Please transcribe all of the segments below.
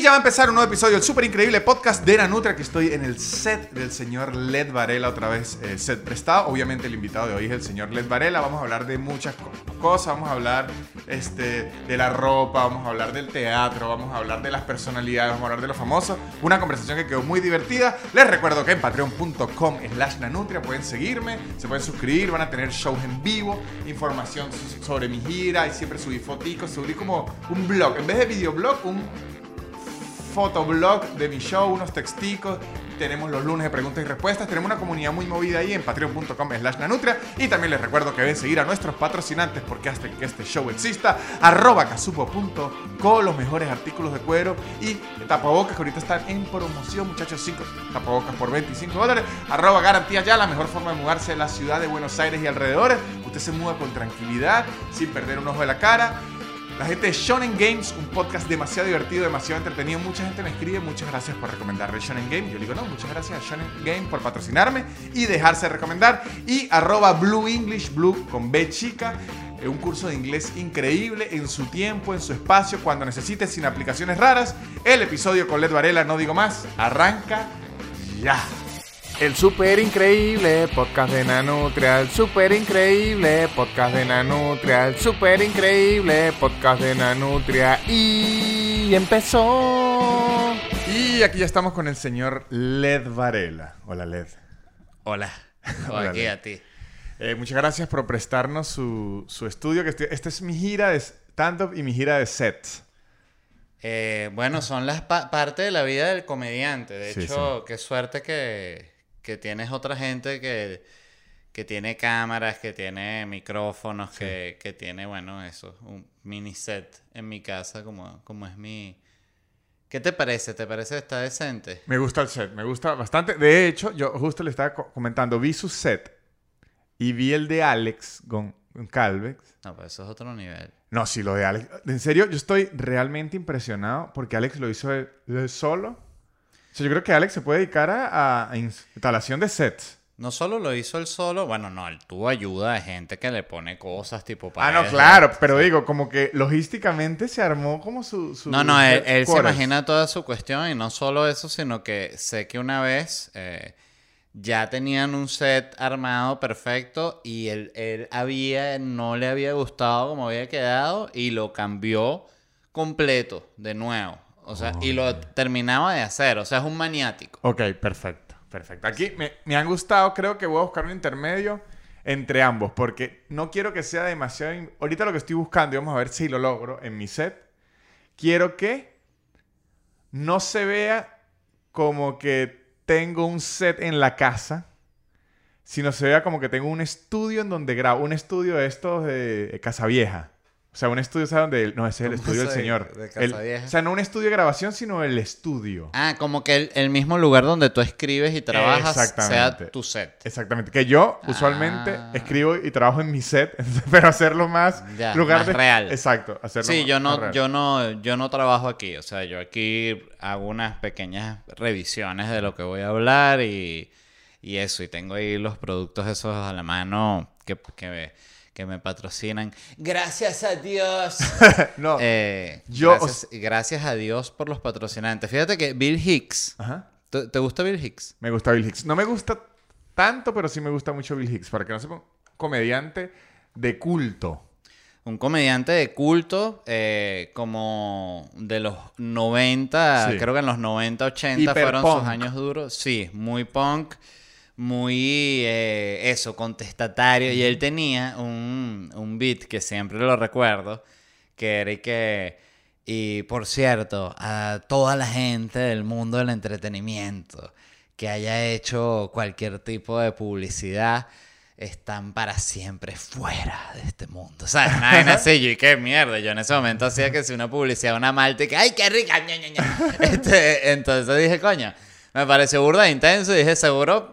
Y ya va a empezar un nuevo episodio del súper increíble podcast de Nanutria, que estoy en el set del señor Led Varela, otra vez eh, set prestado. Obviamente el invitado de hoy es el señor Led Varela. Vamos a hablar de muchas co- cosas, vamos a hablar este, de la ropa, vamos a hablar del teatro, vamos a hablar de las personalidades, vamos a hablar de los famosos. Una conversación que quedó muy divertida. Les recuerdo que en patreon.com slash nanutria pueden seguirme, se pueden suscribir, van a tener shows en vivo, información so- sobre mi gira y siempre subí foticos, subí como un blog. En vez de videoblog, un fotoblog de mi show, unos texticos. Tenemos los lunes de preguntas y respuestas. Tenemos una comunidad muy movida ahí en patreon.com slash nanutria. Y también les recuerdo que deben seguir a nuestros patrocinantes porque hacen que este show exista. Arroba casupo.co, los mejores artículos de cuero y tapabocas que ahorita están en promoción, muchachos. 5 tapabocas por 25 dólares. Arroba garantía ya, la mejor forma de mudarse a la ciudad de Buenos Aires y alrededores. Usted se muda con tranquilidad, sin perder un ojo de la cara. La gente de Shonen Games, un podcast demasiado divertido, demasiado entretenido. Mucha gente me escribe, muchas gracias por recomendarle Shonen Game. Yo digo, no, muchas gracias a Shonen Game por patrocinarme y dejarse recomendar. Y arroba Blue English, Blue con B chica. eh, Un curso de inglés increíble en su tiempo, en su espacio, cuando necesite, sin aplicaciones raras. El episodio con Led Varela, no digo más, arranca ya. El super increíble podcast de Nanutria, el super increíble podcast de Nanutria, el super increíble podcast de Nanutria y empezó. Y aquí ya estamos con el señor Led Varela. Hola, Led. Hola. Hola, Aquí a ti. Eh, muchas gracias por prestarnos su, su estudio. Que estoy- esta es mi gira de stand-up y mi gira de sets. Eh, bueno, son las pa- parte de la vida del comediante. De Sí, hecho, qué suerte que, que tienes otra gente que, que tiene cámaras, que tiene micrófonos, que, que tiene, bueno, eso, un mini set en mi casa, como, como es mi... ¿Qué te parece? ¿Te parece que está decente? Me gusta el set, me gusta bastante. De hecho, yo justo le estaba co- comentando, vi su set y vi el de Alex Gon- Calvex. No, pues eso es otro nivel. No, sí, lo de Alex. En serio, yo estoy realmente impresionado porque Alex lo hizo solo. O sea, yo creo que Alex se puede dedicar a, a instalación de sets. No solo lo hizo él solo, bueno, no, él tuvo ayuda de gente que le pone cosas tipo Ah, paredes, no, claro, pero digo, como que logísticamente se armó como su... su No, no, él, él se imagina toda su cuestión y no solo eso, sino que sé que una vez eh, ya tenían un set armado perfecto y él, él había, no le había gustado como había quedado y lo cambió completo de nuevo. O sea, y lo terminaba de hacer, o sea, es un maniático. Ok, perfecto, perfecto. Aquí me, me han gustado, creo que voy a buscar un intermedio entre ambos, porque no quiero que sea demasiado... in- Ahorita lo que estoy buscando, y vamos a ver si lo logro en mi set, quiero que no se vea como que tengo un set en la casa, sino se vea como que tengo un estudio en donde grabo, un estudio de estos de Casa Vieja. O sea, un estudio, ¿sabes dónde? No, ese es el ¿Cómo estudio del de- señor. de El- Casavieja? o sea, no un estudio de grabación, sino el estudio. Ah, como que el, el mismo lugar donde tú escribes y trabajas sea tu set. Exactamente. Que yo usualmente Ah. escribo y trabajo en mi set, pero hacerlo más Ya, lugar más de real. Exacto, hacerlo Sí, más- yo más no, real. yo no, yo no trabajo aquí. O sea, yo aquí hago unas pequeñas revisiones de lo que voy a hablar y, y eso. Y tengo ahí los productos esos a la mano que, que, que me patrocinan. Gracias a Dios. no. Eh, Yo- gracias, gracias a Dios por los patrocinantes. Fíjate que Bill Hicks. Ajá. ¿Te, te gusta Bill Hicks? Me gusta Bill Hicks. No me gusta tanto, pero sí me gusta mucho Bill Hicks. Para que no sepa, comediante de culto. Un comediante de culto, eh, como de los 90, Sí. creo que en los 90, 80 fueron sus años duros. Sí, muy punk, muy eh, eso, contestatario. Y él tenía un, un beat que siempre lo recuerdo, que era y que... Y por cierto, a toda la gente del mundo del entretenimiento que haya hecho cualquier tipo de publicidad, están para siempre fuera de este mundo. ¿Sabes? Una vaina así, yo y qué mierda. Yo en ese momento hacía que si una publicidad, una malta, y que ¡ay, qué rica! ña, ña, ña". Este, entonces dije, coño, me pareció burda intenso y dije, seguro,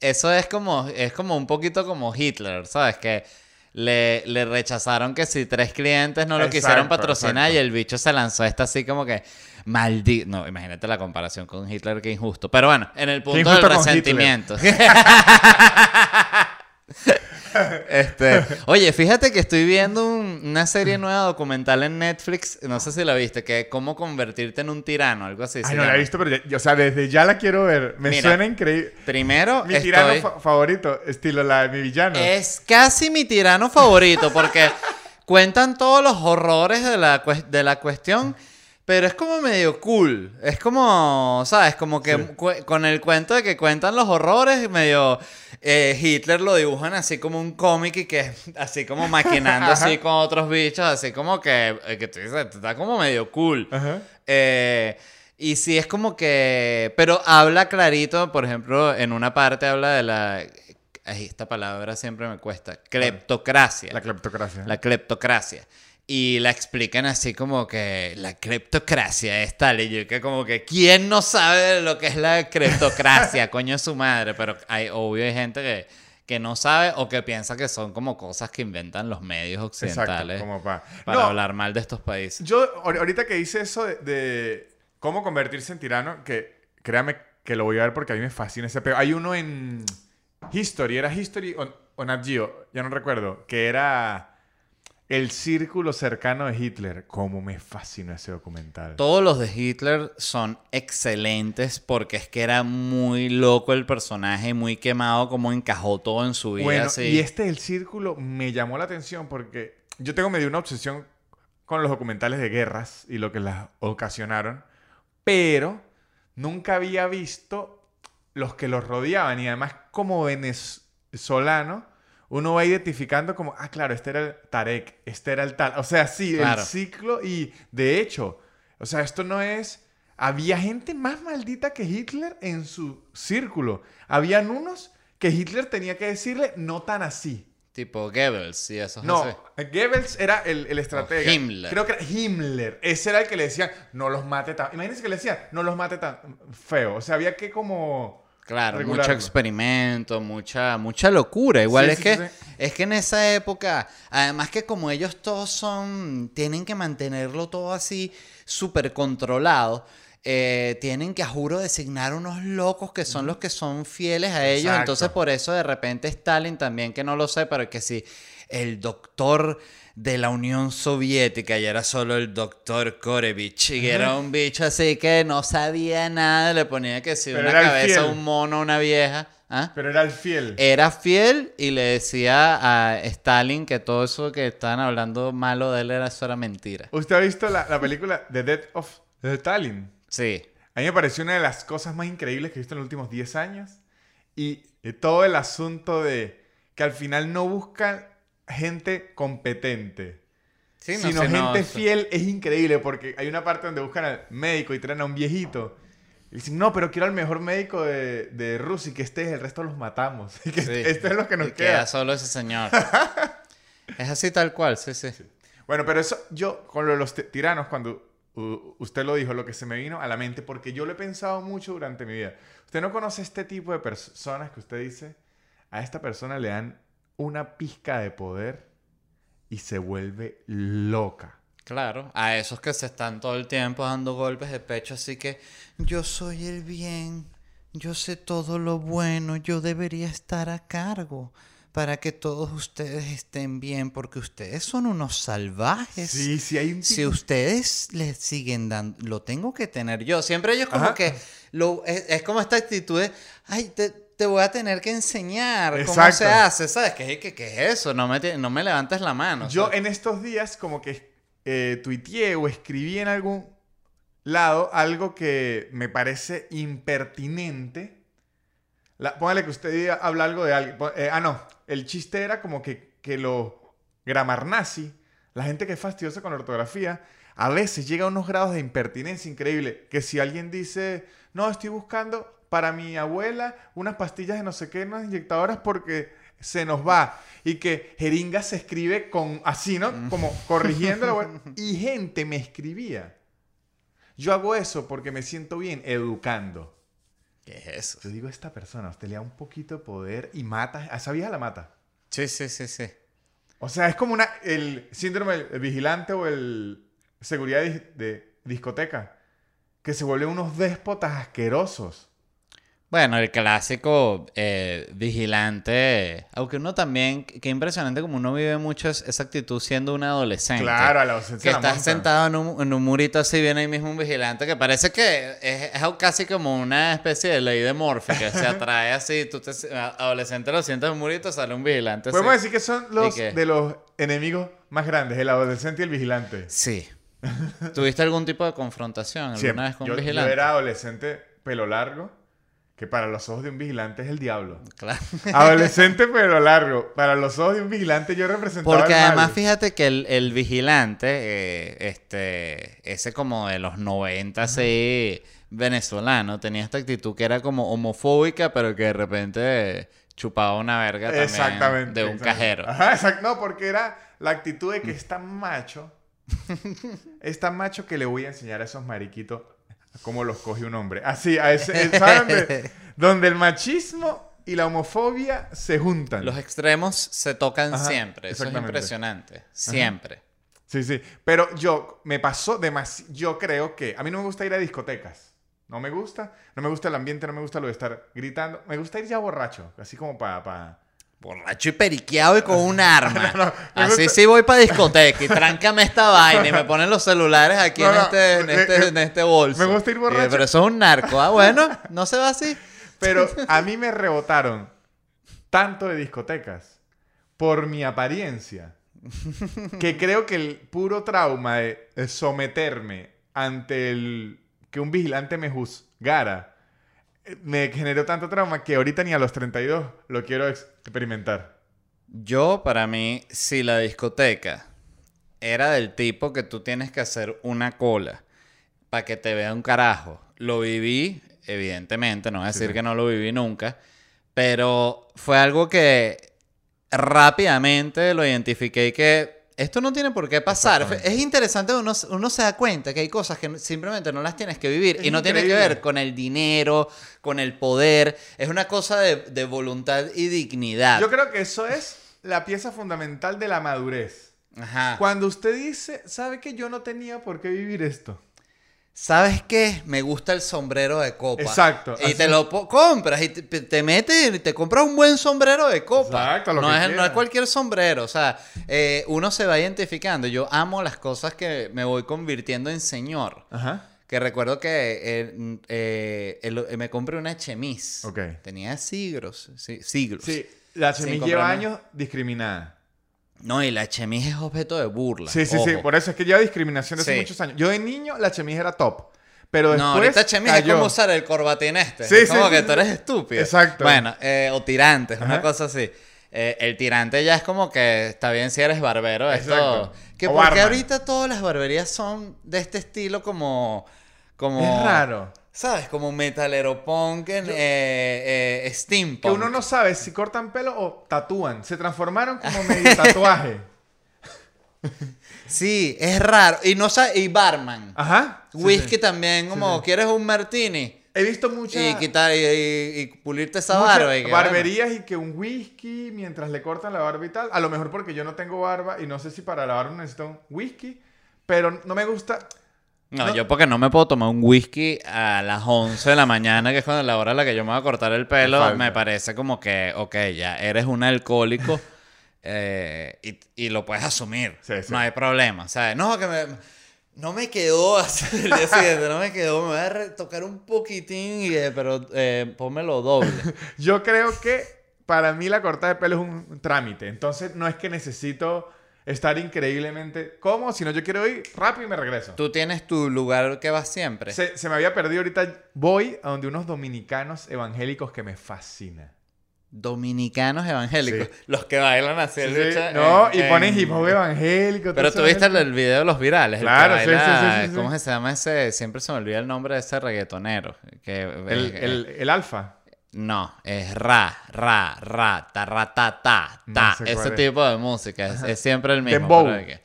eso es como, es como un poquito como Hitler, ¿sabes? Que le, le rechazaron que si tres clientes no lo Exacto, quisieron patrocinar exacto. y el bicho se lanzó esta así como que maldito. No, imagínate la comparación con Hitler, que injusto. Pero bueno, en el punto del resentimiento. Este, oye, fíjate que estoy viendo un- una serie nueva documental en Netflix, no sé si la viste, que es cómo convertirte en un tirano, algo así. no la he visto, pero ya, o sea, desde ya la quiero ver. Me Mira, suena increíble. Primero, Mi tirano fa- favorito, estilo la de mi villano. es casi mi tirano favorito porque cuentan todos los horrores de la, de la cuestión. Pero es como medio cool. Es como, ¿sabes? Como que Sí. con el cuento de que cuentan los horrores, medio eh, Hitler lo dibujan así como un cómic y que así como maquinando así con otros bichos, así como que, eh, que tú dices, está como medio cool. Ajá. Eh, y sí es como que. Pero habla clarito, por ejemplo, en una parte habla de la. esta palabra siempre me cuesta. Cleptocracia. La cleptocracia. La cleptocracia. Y la explican así como que la cleptocracia es tal. Y yo que como que, ¿quién no sabe lo que es la cleptocracia? Coño es su madre. Pero hay, obvio hay gente que, que no sabe o que piensa que son como cosas que inventan los medios occidentales Exacto, como pa. para No, hablar mal de estos países. Yo, ahor- ahorita que hice eso de, de cómo convertirse en tirano, que créame que lo voy a ver porque a mí me fascina ese peo. Hay uno en History, era History o, o Nat Geo, ya no recuerdo, que era el círculo cercano de Hitler. Cómo me fascinó ese documental. Todos los de Hitler son excelentes porque es que era muy loco el personaje, muy quemado, como encajó todo en su vida. Bueno, así. y este círculo me llamó la atención porque yo tengo medio una obsesión con los documentales de guerras y lo que las ocasionaron, pero nunca había visto los que los rodeaban y además como venezolano uno va identificando como, ah, claro, este era el Tarek, este era el tal, o sea, sí, Claro. el ciclo y de hecho, o sea, esto no es... Había gente más maldita que Hitler en su círculo. Habían unos que Hitler tenía que decirle no tan así. Tipo Goebbels y eso. No. Goebbels era el, el estratega. O Himmler. Creo que era Himmler. Ese era el que le decían, no los mate tan... Imagínense que le decían, no los mate tan feo. O sea, había que como... Claro, mucho experimento, mucha, mucha locura. Igual Sí, es sí, que sí, es que en esa época, además que como ellos todos son, tienen que mantenerlo todo así súper controlado. eh, tienen que a juro designar unos locos que son los que son fieles a ellos. Exacto. Entonces, por eso de repente Stalin también, que no lo sé, pero que sí, el doctor de la Unión Soviética y era solo el doctor Korevich. Y era un bicho así que no sabía nada, le ponía que si Pero una cabeza fiel. un mono una vieja. ¿ah? Pero era el fiel. Era fiel y le decía a Stalin que todo eso que estaban hablando malo de él era era mentira. ¿Usted ha visto la, la película The Death of Stalin? Sí. A mí me pareció una de las cosas más increíbles que he visto en los últimos 10 años. Y todo el asunto de que al final no buscan gente competente, Sí, no sino no, gente sí. fiel. Es increíble porque hay una parte donde buscan al médico y traen a un viejito. Y dicen, no, pero quiero al mejor médico de, de Rusia y que este es, el resto los matamos. Y que Sí. este es lo que nos Y queda. solo ese señor. es así tal cual, sí, sí. Bueno, pero eso, yo, con lo de los ti- tiranos, cuando uh, usted lo dijo, lo que se me vino a la mente, porque yo lo he pensado mucho durante mi vida. Usted no conoce este tipo de personas que usted dice, a esta persona le dan una pizca de poder y se vuelve loca. Claro, a esos que se están todo el tiempo dando golpes de pecho, así que yo soy el bien, yo sé todo lo bueno, yo debería estar a cargo para que todos ustedes estén bien, porque ustedes son unos salvajes. Sí, sí, hay un Si ustedes le siguen dando, lo tengo que tener yo. Siempre ellos como Ajá. que, lo, es, es como esta actitud de, ay, te, te voy a tener que enseñar cómo se hace, ¿sabes? ¿Qué, qué, qué es eso? No me, te- no me levantes la mano. Yo ¿sabes? en estos días como que eh, tuiteé o escribí en algún lado algo que me parece impertinente. La, póngale que usted diga- habla algo de alguien. eh, ah, no. El chiste era como que, que los gramarnazi, la gente que es fastidiosa con la ortografía, a veces llega a unos grados de impertinencia increíble. Que si alguien dice, no, estoy buscando para mi abuela unas pastillas de no sé qué, unas inyectadoras porque se nos va. Y que jeringa se escribe con así, ¿no? Como corrigiendo la vuelta. Y gente me escribía. Yo hago eso porque me siento bien educando. ¿Qué es eso? Yo digo, esta persona, usted le da un poquito de poder y mata. A esa vieja la mata. Sí, sí, sí, sí. O sea, es como una, el síndrome del vigilante o el seguridad de, de discoteca. Que se vuelven unos déspotas asquerosos. Bueno, el clásico eh, vigilante, aunque uno también, qué impresionante como uno vive mucho es- esa actitud siendo un adolescente. Claro, a la ausencia Que la estás monta. sentado en un, en un murito así, viene ahí mismo un vigilante que parece que es, es casi como una especie de ley de Morphy que se atrae así, tú te, adolescente lo sientas en un murito, sale un vigilante así. Podemos decir que son los de los enemigos más grandes, el adolescente y el vigilante. Sí. ¿Tuviste algún tipo de confrontación alguna Siempre. vez con yo, un yo vigilante? era adolescente pelo largo, que para los ojos de un vigilante es el diablo. Claro. Adolescente pelo largo, para los ojos de un vigilante yo representaba Porque el mal. además fíjate que el, el vigilante, eh, este, ese como de los 90, sí, venezolano, tenía esta actitud que era como homofóbica, pero que de repente chupaba una verga también Exactamente. de un exactamente. cajero. Ajá, exacto. No, porque era la actitud de que es tan macho. Es tan macho que le voy a enseñar a esos mariquitos cómo los coge un hombre. Así, a ese, ¿saben? De- donde el machismo y la homofobia se juntan. Los extremos se tocan Ajá, siempre, eso es impresionante, siempre. Sí, sí. Pero yo, me pasó demasiado. Yo creo que. A mí no me gusta ir a discotecas. No me gusta. No me gusta el ambiente, no me gusta lo de estar gritando. Me gusta ir ya borracho. Así como para. Borracho y periqueado y con un arma. No, no, me Así sí voy para discoteca y tráncame esta vaina y me ponen los celulares aquí No, en, no, este, en, me- este, en este bolso. me gusta ir borracho. pero eso es un narco. Ah, bueno, no se va así. Pero a mí me rebotaron tanto de discotecas por mi apariencia que creo que el puro trauma de someterme ante el que un vigilante me juzgara eh, me generó tanto trauma que ahorita ni a los 32 lo quiero experimentar. Yo, para mí, si la discoteca era del tipo que tú tienes que hacer una cola para que te vea un carajo, lo viví, evidentemente, no voy a decir sí. que no lo viví nunca, pero fue algo que rápidamente lo identifiqué y que esto no tiene por qué pasar. Es interesante, uno, uno se da cuenta que hay cosas que simplemente no las tienes que vivir Es y no tiene que ver con el dinero, con el poder, es una cosa de, de voluntad y dignidad. Yo creo que eso es la pieza fundamental de la madurez. Ajá. Cuando usted dice, ¿sabe que yo no tenía por qué vivir esto? ¿Sabes qué? Me gusta el sombrero de copa. Exacto, Y así. te lo compras y te, te metes y te compras un buen sombrero de copa. Exacto, lo no, que es, no es cualquier sombrero. O sea, eh, uno se va identificando. Yo amo las cosas que me voy convirtiendo en señor. Ajá. Que recuerdo que eh, eh, el- me compré una chemise. Ok. Tenía siglos. sí, siglos. Sí, la Sin chemise lleva años discriminada. No, y la chemise es objeto de burla. Sí, sí, sí. ojo. Por eso es que lleva discriminación desde Sí. muchos años. Yo de niño la chemise era top. Pero después No, ahorita chemise es cayó. como usar el corbatín este. Sí, Es sí, como sí, que sí. tú eres estúpido. Exacto. Bueno, eh, o tirantes, una Ajá. cosa así. Eh, el tirante ya es como que está bien si eres barbero. Esto, Exacto. que O porque barman. ahorita todas las barberías son de este estilo como... como Es raro. ¿Sabes? Como metalero punk, en, eh, eh, steampunk. Que uno no sabe si cortan pelo o tatúan. Se transformaron como medio tatuaje. Sí, es raro. Y no sa- y barman. Ajá. Sí, Whisky sí. también, como, sí. ¿quieres un martini? He visto muchas Y quitar y, y- y pulirte esa barba. y que, bueno. barberías y que un whisky mientras le cortan la barba y tal. A lo mejor porque yo no tengo barba y no sé si para la barba necesito un whisky. Pero no me gusta. No, No. yo porque no me puedo tomar un whisky a las 11 de la mañana, que es cuando la hora en la que yo me voy a cortar el pelo, me parece como que, ok, ya eres un alcohólico eh, y, y lo puedes asumir. Sí, sí. No hay problema. ¿sabes? No, que me, no me quedó el día siguiente, no me quedó, me voy a tocar un poquitín, y, eh, pero eh, pónmelo doble. Yo creo que para mí la corta de pelo es un, un trámite. Entonces no es que necesito estar increíblemente cómodo, sino yo quiero ir rápido y me regreso. Tú tienes tu lugar que vas siempre. Se, se me había perdido ahorita. Voy a donde unos dominicanos evangélicos que me fascina. Dominicanos evangélicos, Sí. los que bailan así Sí, no, en- y ponen en- hip hop evangélico. Pero tú viste el, el video de los virales. el que Claro, sí, sí, baila- sí, sí, sí. ¿Cómo se llama ese? Siempre se me olvida el nombre de ese reggaetonero. Que, El, eh, el, el alfa. No, es ra, ra, ra, ta, ra, ta, ta, No ta. sé Ese es. tipo de música. Es, es siempre el mismo. Dembow. pero que-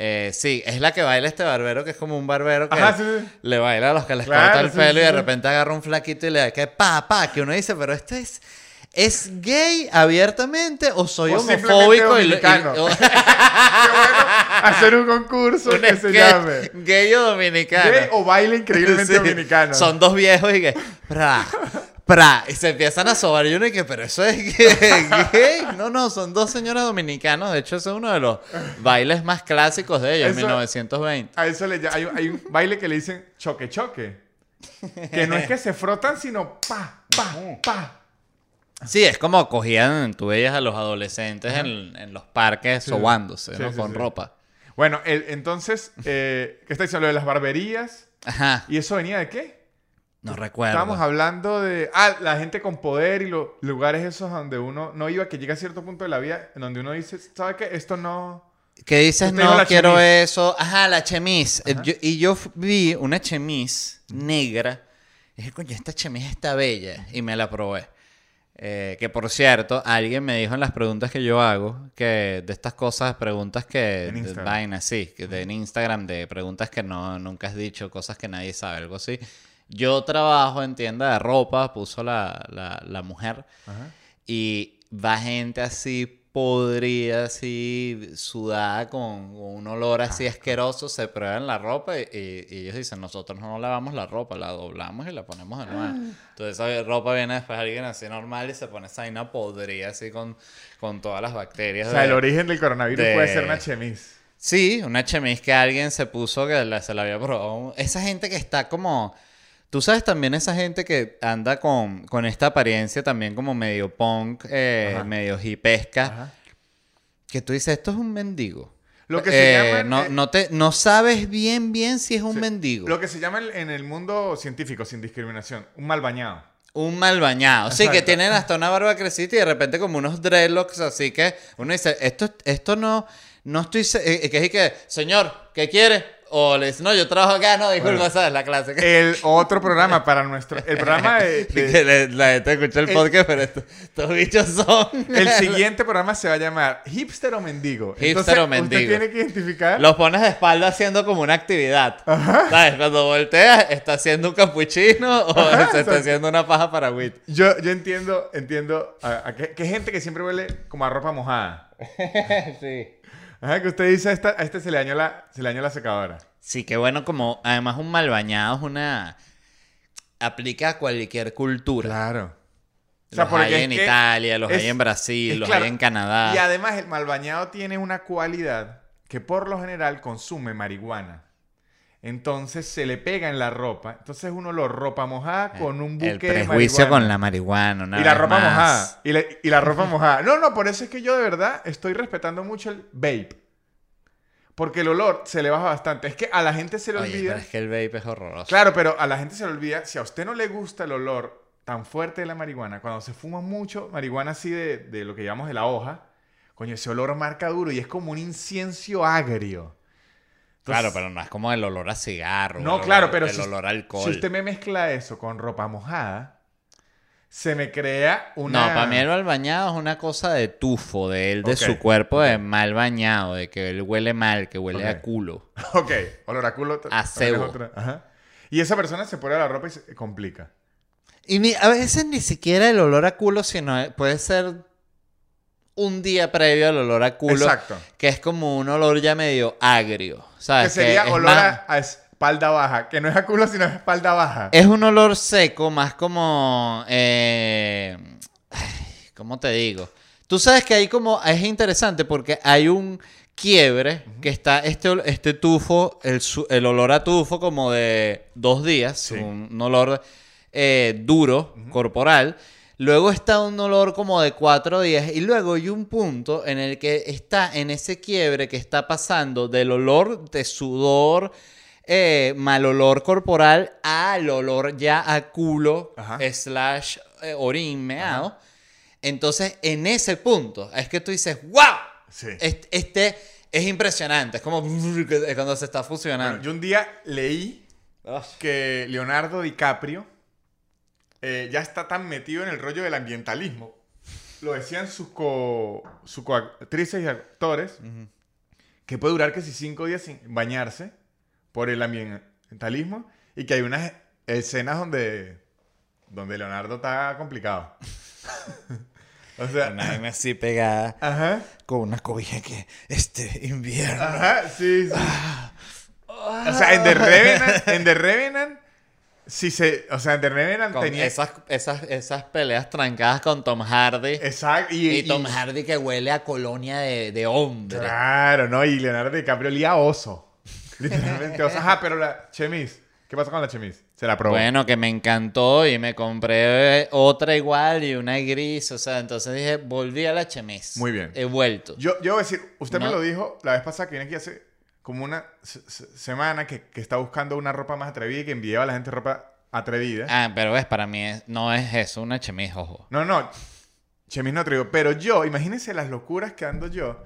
eh, sí, es la que baila este barbero que es como un barbero que Ajá, sí, sí. le baila a los que les Claro, corta el sí, pelo sí, y de sí. repente agarra un flaquito y le da que pa, pa, que uno dice, pero este es... ¿Es gay abiertamente o soy O homofóbico? simplemente lo- dominicano. Qué bueno hacer un concurso un que se sketch llame gay o dominicano. Gay o baile increíblemente Sí. dominicano. Son dos viejos y que. pra, ¡pra! Y se empiezan a sobar. Y uno y que, pero eso es gay. No, no, son dos señores dominicanos. De hecho, ese es uno de los bailes más clásicos de ellos, Eso- 1920. A eso le hay, un- hay un baile que le dicen choque choque. Que no es que se frotan, sino pa, pa, pa. Sí, es como cogían, tú veías a los adolescentes en, en los parques Sí. sobándose, Sí, ¿no? sí, Con ropa. Bueno, el- entonces, eh, ¿qué está diciendo? Lo de las barberías. Ajá, ¿Y eso venía de qué? No recuerdo. Estábamos hablando de. Ah, la gente con poder y los lugares esos donde uno no iba, que llega a cierto punto de la vida en donde uno dice, ¿sabe qué? Esto no. Que dices, Usted no quiero chemise. eso. Ajá, la chemise. Eh, yo- y yo vi una chemise negra. Y dije, coño, esta chemise está bella. Y me la probé. Eh, que por cierto, alguien me dijo en las preguntas que yo hago, que de estas cosas, preguntas que... En de Instagram. vainas, sí, que de, en Instagram, de preguntas que no, nunca has dicho, cosas que nadie sabe, algo así. Yo trabajo en tienda de ropa, puso la, la, la mujer. Ajá. Y va gente así podrida, así sudada, con, un olor así asqueroso, se prueban la ropa y, y- y ellos dicen, nosotros no lavamos la ropa, la doblamos y la ponemos de nuevo. Entonces esa ropa viene después alguien así normal y se pone esa vaina podrida así con, con todas las O bacterias. sea, de- el origen del coronavirus de- puede ser una chemise. Sí, una chemise que alguien se puso que la- se la había probado. Esa gente que está como... Tú sabes también esa gente que anda con, con esta apariencia también como medio punk, eh, medio hipesca. Ajá. Que tú dices, esto es un mendigo. Lo que se Eh, llaman, no, eh, no, te, no sabes bien, bien si es un Sí. mendigo. Lo que se llama en- el mundo científico, sin discriminación, un mal bañado. Un mal bañado. Sí, que tienen hasta una barba crecida y de repente como unos dreadlocks, así que uno dice, esto, esto no, no estoy... se- eh, que es que, señor, ¿qué quiere? O le dice, no, yo trabajo acá, no, disculpa, Bueno. esa es la clase. El otro programa para nuestro... El programa de... de- que le- la gente escucha el El- podcast, pero esto- estos bichos son... el siguiente programa se va a llamar Hipster o Mendigo. Hipster Entonces, o Mendigo. Usted tiene que identificar... Los pones de espalda haciendo como una actividad. ¿Sabes? Cuando volteas, está haciendo un capuchino o Ajá, se está exacto. haciendo una paja para wit. Yo, yo entiendo, entiendo a, a que, que gente que siempre huele como a ropa mojada. sí. Ajá, que usted dice a, esta, a este se le dañó la, se le dañó la secadora. Sí, qué bueno como... Además, un mal bañado es una... Aplica a cualquier cultura. Claro. los hay es en que Italia, los es- hay en Brasil, los claro. hay en Canadá. Y además el malbañado tiene una cualidad que por lo general consume marihuana. Entonces se le pega en la ropa. Entonces uno lo ropa mojada con un buque el de prejuicio marihuana. con la marihuana. una Y la ropa más. mojada. Y la, y la ropa mojada. No, no, por eso es que yo de verdad estoy respetando mucho el vape. Porque el olor se le baja bastante. Es que a la gente se le Oye, olvida. pero es que el vape es horroroso. Claro, pero a la gente se le olvida. Si a usted no le gusta el olor tan fuerte de la marihuana, cuando se fuma mucho marihuana así de, de lo que llamamos de la hoja, coño, ese olor marca duro y es como un incienso agrio. Claro, pero no es como el olor a cigarro. No, el claro, olor- pero el si, olor a alcohol. si usted me mezcla eso con ropa mojada, se me crea una... No, para mí el mal bañado es una cosa de tufo de él, de su cuerpo de mal bañado, de que él huele mal, que huele a culo. Ok, olor a culo. A cebo. otra. Ajá. Y esa persona se pone la ropa y se complica. Y ni- a veces ni siquiera el olor a culo, sino puede ser un día previo al olor a culo. Exacto. Que es como un olor ya medio agrio. ¿sabes? Que sería olor más- a, espalda baja. Que no es a culo, sino a espalda baja. Es un olor seco, más como. eh, ay, ¿Cómo te digo? Tú sabes que hay como. Es interesante porque hay un quiebre que está este, este tufo, el, el olor a tufo como de dos días, Sí. un, un olor eh, duro, corporal. Luego está un olor como de cuatro días y luego hay un punto en el que está en ese quiebre que está pasando del olor de sudor, eh, mal olor corporal al olor ya a culo Ajá. slash eh, orín meado. Entonces, en ese punto es que tú dices, ¡wow! Sí. Este, este es impresionante. Es como cuando se está Bueno, fusionando. yo un día leí Ugh. que Leonardo DiCaprio eh, ya está tan metido en el rollo del ambientalismo. Lo decían sus, co, sus coactrices y actores, que puede durar que si cinco días sin bañarse por el ambientalismo y que hay unas escenas donde, donde Leonardo está complicado. o sea, Una vaina así pegada ajá, con una cobija que este invierno. ajá, sí, sí. O sea, en The Revenant, en The Revenant si se, o sea, The Revenant Con tenía... esas, esas, esas peleas trancadas con Tom Hardy. Exacto. Y, y, Tom y- Hardy que huele a colonia de, de hombre. Claro, ¿no? Y Leonardo DiCaprio olía oso. Literalmente oso. Ajá, pero la chemise. ¿Qué pasó con la chemise? Se la probó. Bueno, que me encantó y me compré otra igual y una gris. O sea, entonces dije, volví a la chemis. Muy bien. He vuelto. Yo, yo voy a decir, usted me lo dijo la vez pasada que viene aquí hace como una se- se- semana que, que está buscando una ropa más atrevida y que enviaba a la gente ropa atrevida. Ah, pero ves, para mí es- no es eso, una chemis, ojo. No, no. Chemis no atrevido. Pero yo, imagínense las locuras que ando yo.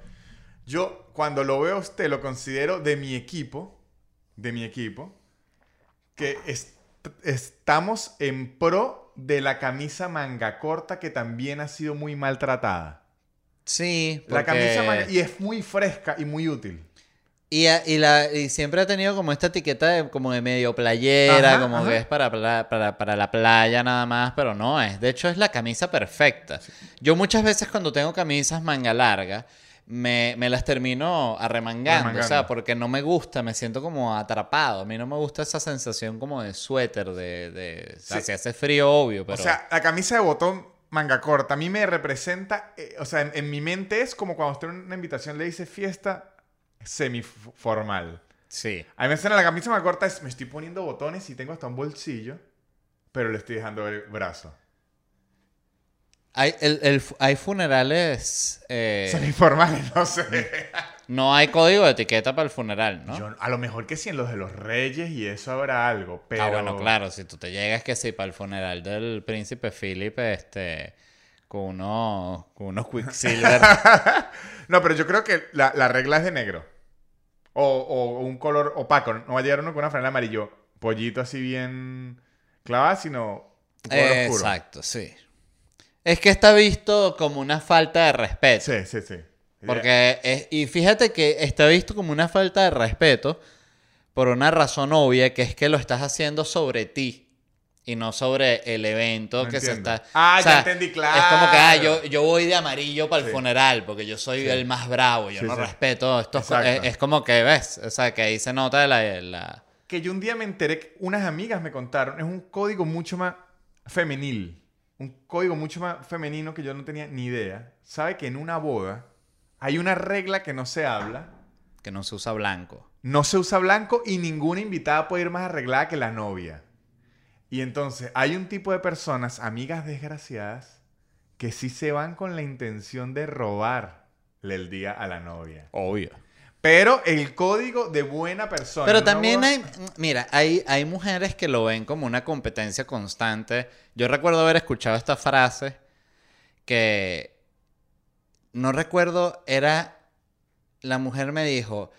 Yo, cuando lo veo a usted, lo considero de mi equipo. De mi equipo. Que est- estamos en pro de la camisa manga corta que también ha sido muy maltratada. Sí, La porque- camisa manga. Y es muy fresca y muy útil. Y, a- y la, y siempre ha tenido como esta etiqueta de, como de medio playera, Ajá, como ajá. que es para, para, para la playa nada más, pero no es. De hecho, es la camisa perfecta. Yo muchas veces cuando tengo camisas manga larga, me, me las termino arremangando, Arremangando. o sea, porque no me gusta, me siento como atrapado. A mí no me gusta esa sensación como de suéter, de... de o sea, si hace frío, obvio, pero... O sea, la camisa de botón manga corta a mí me representa, eh, o sea, en, en mi mente es como cuando usted en una invitación le dice fiesta semiformal. sí. A mí me suena la camisa manga corta es me estoy poniendo botones y tengo hasta un bolsillo, pero le estoy dejando el brazo. Hay, el- hay funerales... eh, Semiformales, no sé. no hay código de etiqueta para el funeral, ¿no? Yo- a lo mejor que sí en los de los reyes y eso habrá algo, pero... Ah, bueno, claro, si tú te llegas que sí para el funeral del príncipe Philip, este, con unos, con unos Quicksilver. No, pero yo creo que la, la regla es de negro. O, o un color opaco. No va a llegar uno con una franela amarillo, pollito así bien clavada, sino color oscuro. Exacto, sí. Es que está visto como una falta de respeto. Sí, sí, sí. Porque, es- y fíjate que está visto como una falta de respeto por una razón obvia, que es que lo estás haciendo sobre ti y no sobre el evento No que se está... Ah, o ya entendí, Es como que, ah, claro. yo, yo voy de amarillo para el Sí. funeral porque yo soy Sí. el más bravo, yo Sí, no respeto esto. Es, como que, ¿ves? O sea, que ahí se nota la... la- Que yo un día me enteré, que unas amigas me contaron, es un código mucho más femenil. Un código mucho más femenino que yo no tenía ni idea. Sabe que en una boda hay una regla que no se habla. que no se usa blanco. No se usa blanco y ninguna invitada puede ir más arreglada que la novia. Y entonces hay un tipo de personas, amigas desgraciadas, que sí se van con la intención de robarle el día a la novia. Obvio. Pero el código de buena persona. Pero también hay, mira, hay, hay mujeres que lo ven como una competencia constante. Yo recuerdo haber escuchado esta frase que no recuerdo, era, la mujer me dijo,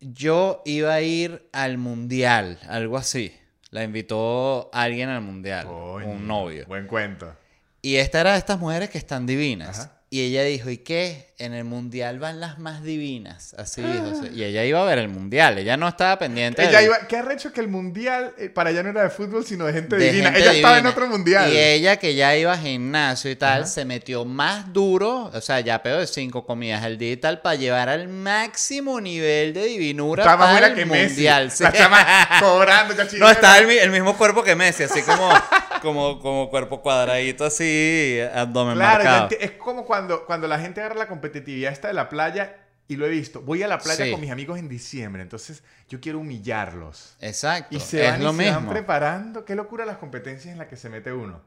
yo iba a ir al mundial, algo así. La invitó alguien al mundial, un novio. Buen cuento. Y esta era de estas mujeres que están divinas. Ajá. Y ella dijo, ¿y qué? En el mundial van las más divinas. Así dijo. sea, Y ella iba a ver el mundial. Ella no estaba pendiente Ella iba, ¿Qué arrecho que el mundial eh, para ella no era de fútbol, sino de gente de divina? gente ella estaba en otro mundial. Y ella que ya iba a gimnasio y tal, Ajá. se metió más duro, o sea, ya peor de cinco comidas al día y tal, para llevar al máximo nivel de divinura Estaba más para el que mundial. Messi. sí. La chama cobrando, No, estaba el, mi- el mismo cuerpo que Messi, así como, como, como cuerpo cuadradito, así, abdomen Claro, marcado. es como cuando, cuando la gente agarra la competitividad esta de la playa y lo he visto. Voy a la playa Sí. con mis amigos en diciembre, entonces yo quiero humillarlos. Exacto, Y se es van y lo se mismo. van preparando. Qué locura las competencias en las que se mete uno.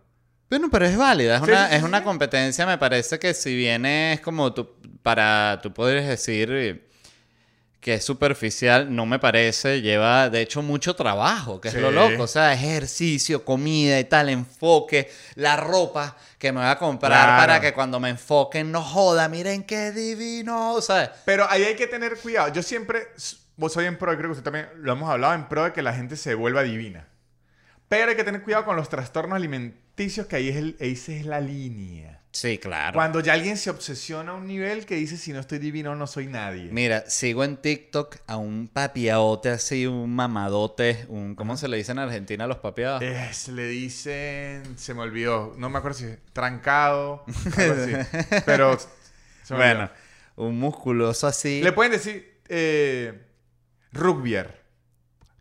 Bueno, pero es válida, es Sí, una, sí, es una competencia, me parece que si bien es como tú, para, tú podrías decir que es superficial, no me parece, lleva de hecho mucho trabajo, que es lo loco, o sea, ejercicio, comida y tal, enfoque, la ropa que me voy a comprar Claro. para que cuando me enfoquen no joda, miren qué divino, ¿sabes? Pero ahí hay que tener cuidado. Yo siempre, vos soy en pro, creo que usted también lo hemos hablado, en pro de que la gente se vuelva divina. Pero hay que tener cuidado con los trastornos alimenticios, que ahí es, el, esa es la línea. Sí, claro. Cuando ya alguien se obsesiona a un nivel que dice, si no estoy divino, no soy nadie. Mira, sigo en TikTok a un papiaote así, un mamadote, un, ¿cómo se le dice en Argentina a los papiados? Es, le dicen, se me olvidó, no me acuerdo si es trancado, algo así. Pero Bueno, un musculoso así. Le pueden decir eh, rugbyer.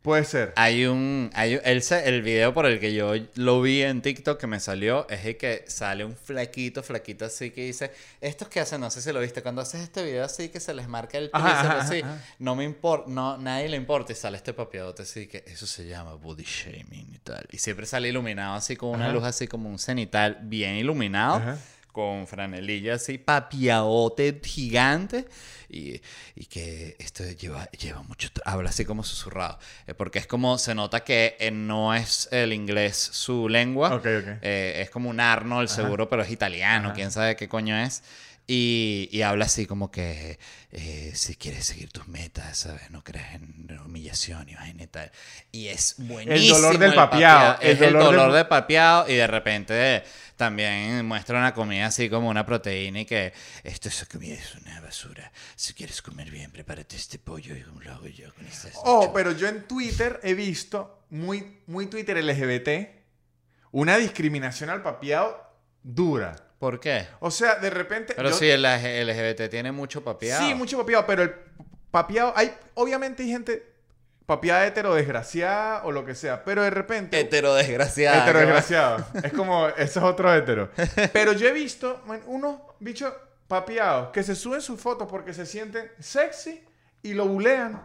Puede ser. Hay un. Hay, el, el video por el que yo lo vi en TikTok que me salió es el que sale un flaquito, flaquito así que dice: Estos que hacen, no sé si lo viste, cuando haces este video así que se les marca el tríceps así, ajá. no me importa, no, nadie le importa y sale este papiadote así que eso se llama body shaming y tal. Y siempre sale iluminado así con una Ajá. luz así como un cenital bien iluminado. Ajá. Con franelilla así, papiadote gigante. Y, y que esto lleva, lleva mucho. Habla así como susurrado. eh, porque es como. Se nota que eh, no es el inglés su lengua. Ok, ok. Eh, es como un Arnold, seguro, pero es italiano. Ajá. Quién sabe qué coño es. Y, y habla así como que eh, si quieres seguir tus metas, ¿sabes? No crees en humillación y vaina y tal. Y es buenísimo. dolor del papeado, el Es el dolor dolor del- de papeado y de repente también muestra una comida así como una proteína y que esto es comida es una basura. Si quieres comer bien, prepárate este pollo y lo hago yo con estas Oh, pero yo en Twitter he visto, muy, muy Twitter LGBT, una discriminación al papiado dura. ¿Por qué? O sea, de repente... Pero yo- si el LGBT tiene mucho papeado. Sí, mucho papiado, pero el papiado... Hay, obviamente hay gente papiada hetero desgraciada o lo que sea, pero de repente... Hetero desgraciado. Hetero desgraciado. es como, eso es otro hetero. Pero yo he visto man, unos bichos papiados que se suben sus fotos porque se sienten sexy y lo bulean.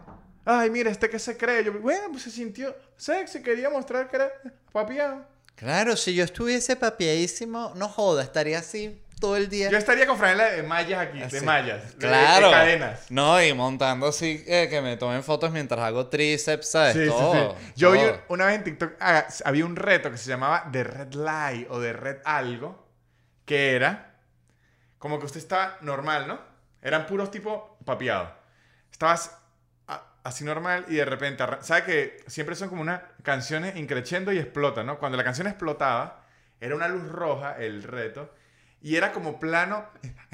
Ay, mira, este que se cree. Yo, bueno, pues se sintió sexy, quería mostrar que era papiado. Claro, si yo estuviese papiadísimo, no joda, estaría así todo el día. Yo estaría con franela de mallas aquí, de mallas, Claro. de, cadenas. No, y montando así, eh, que me tomen fotos mientras hago tríceps, ¿sabes? Sí, sí, todo. sí. Yo vi una vez en TikTok, ah, había un reto que se llamaba The Red Light o The Red Algo, que era como que usted estaba normal, ¿no? Eran puros tipos papiados. Estabas así normal y de repente, arran- ¿sabe que siempre son como unas canciones increciendo y explotan, ¿no? Cuando la canción explotaba, era una luz roja el reto y era como plano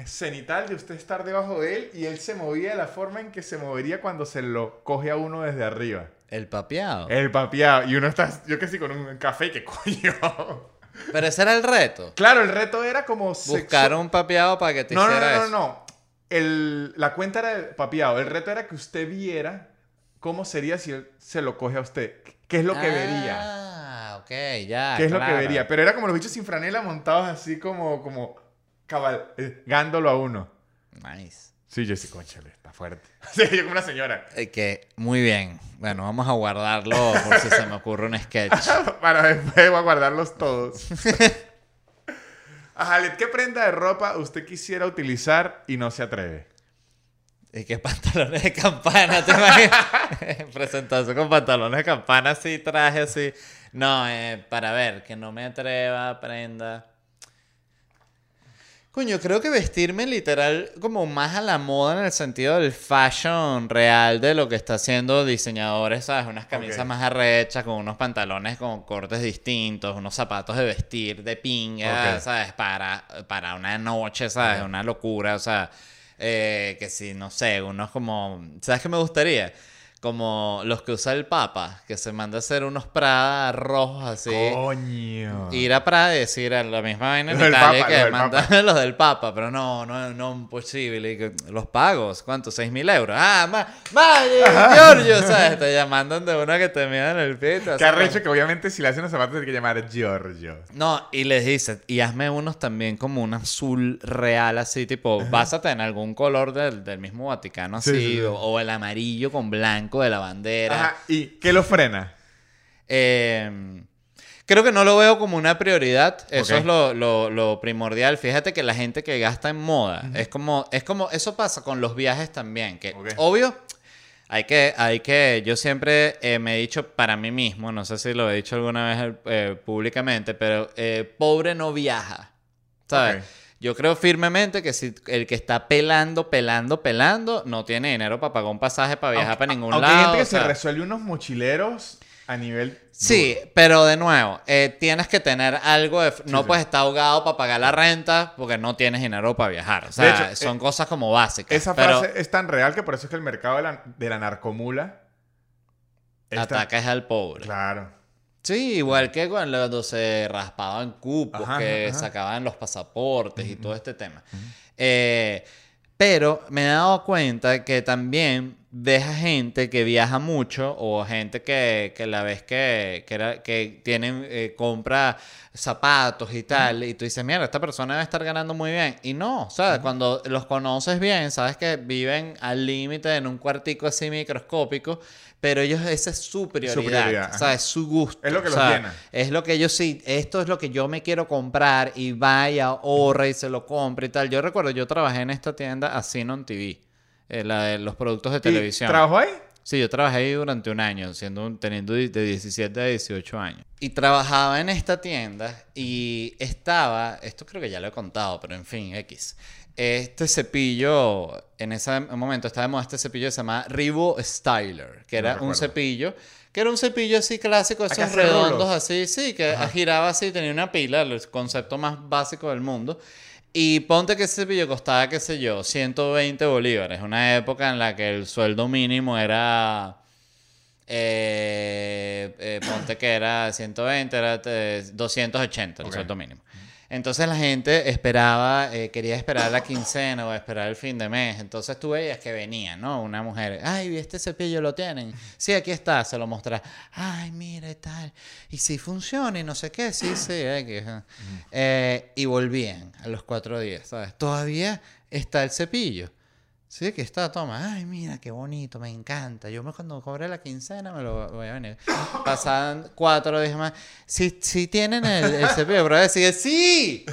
cenital de usted estar debajo de él y él se movía de la forma en que se movería cuando se lo coge a uno desde arriba. El papeado. El papiado. Y uno está, yo que sí, con un café, ¿qué coño? Pero ese era el reto. Claro, el reto era como Buscar un papeado para que te No, no, hiciera no, no, eso. no. El, la cuenta era de papiado. El reto era que usted viera cómo sería si él se lo coge a usted. ¿Qué es lo que vería? Ah, ok, ya. ¿Qué es lo que vería? Pero era como los bichos sin franela montados así como, como cabalgándolo a uno. Nice. Sí, yo sí, conchale, está fuerte. Sí, yo como una señora. Eh, que, muy bien. Bueno, vamos a guardarlo por si se me ocurre un sketch. Para después voy a guardarlos todos. Ajá, ¿qué prenda de ropa usted quisiera utilizar y no se atreve? ¿Y qué pantalones de campana? ¿Te imaginas? Presentarse con pantalones de campana así, traje así. No, eh, para ver, que no me atreva, prenda. Coño, creo que vestirme literal como más a la moda en el sentido del fashion real de lo que está haciendo diseñadores, ¿sabes? Unas camisas más arrechas, con unos pantalones con cortes distintos, unos zapatos de vestir de pinga. ¿sabes? Para, para una noche, ¿sabes? Una locura, o sea, eh, que si, no sé, unos como... ¿Sabes qué me gustaría? Como los que usa el Papa, que se manda a hacer unos Prada rojos así. Coño. Ir a Prada y decir a la misma vaina en Los Italia Papa, que los manda Papa. los del Papa, pero no, no, no posible. Los pagos, ¿cuánto? ¿Seis mil euros? Ah, más, más, Giorgio, ¿sabes? Te mandan de una que te miran el te Qué arrecho que obviamente si le hacen los zapatos tiene que llamar Giorgio. No, y les dice, y hazme unos también como un azul real, así, tipo, básate en algún color del, del mismo Vaticano, Sí, así, sí, sí. O, o el amarillo con blanco de la bandera. Ajá, ¿y qué lo frena? Eh, creo que no lo veo como una prioridad. Eso es lo, lo- lo primordial. Fíjate que la gente que gasta en moda es como, es como, eso pasa con los viajes también. Que obvio, hay que, hay que, yo siempre eh, me he dicho para mí mismo, no sé si lo he dicho alguna vez eh, públicamente, pero eh, pobre no viaja. ¿Sabes? Yo creo firmemente que si el que está pelando, pelando, pelando, no tiene dinero para pagar un pasaje para viajar Aunque- para ningún aunque lado. hay gente que o sea. se resuelve unos mochileros a nivel. Sí, pero de nuevo, eh, tienes que tener algo de... no sí. puedes estar ahogado para pagar la renta porque no tienes dinero para viajar. O sea, hecho, son eh, cosas como básicas. Esa pero frase es tan real que por eso es que el mercado de la, de la narcomula. es tan- atacas al pobre. Claro. Sí, igual que cuando se raspaban cupos, Ajá, que ajá. sacaban los pasaportes y todo este tema. Eh, pero me he dado cuenta que también ves a gente que viaja mucho o gente que, que la ves que, que, era- que tienen, eh, compra zapatos y tal, y tú dices, mira, esta persona debe estar ganando muy bien. Y no, ¿sabes? Cuando los conoces bien, sabes que viven al límite en un cuartico así microscópico, pero ellos, esa es su prioridad, prioridad, ajá. ¿sabes? Su gusto. Es lo que o los sea, llena. Es lo que ellos sí, esto es lo que yo me quiero comprar y vaya, ahorra y se lo compra y tal. Yo recuerdo, yo trabajé en esta tienda así on TV, eh, la de los productos de ¿Y televisión. ¿Trabajó ahí? Sí, yo trabajé ahí durante un año, siendo un- teniendo de 17 a 18 años. Y trabajaba en esta tienda y estaba, esto creo que ya lo he contado, pero en fin, X. Este cepillo, en ese momento estaba de moda este cepillo que se llama Rivo Styler, que era un cepillo, que era un cepillo así clásico, esos redondos rulos. así, sí, que giraba así, tenía una pila, el concepto más básico del mundo. Y ponte que ese cepillo costaba, qué sé yo, 120 bolívares. Una época en la que el sueldo mínimo era. eh, eh, ponte que era 120, era eh, 280 el Ok. sueldo mínimo. Entonces la gente esperaba, eh, quería esperar la quincena o esperar el fin de mes. Entonces tú veías que venía, ¿no? Una mujer, ay, este cepillo lo tienen. Sí, aquí está, se lo mostraba. Ay, mira y tal. Y si funciona y no sé qué, sí, sí. eh. Eh, y volvían a los cuatro días, ¿sabes? Todavía está el cepillo. Sí, que está, toma. Ay, mira, qué bonito, me encanta. Yo me, cuando cobre la quincena me lo voy a venir. Pasaban cuatro días más. Si, si tienen el, el cepillo, pero decir, sí,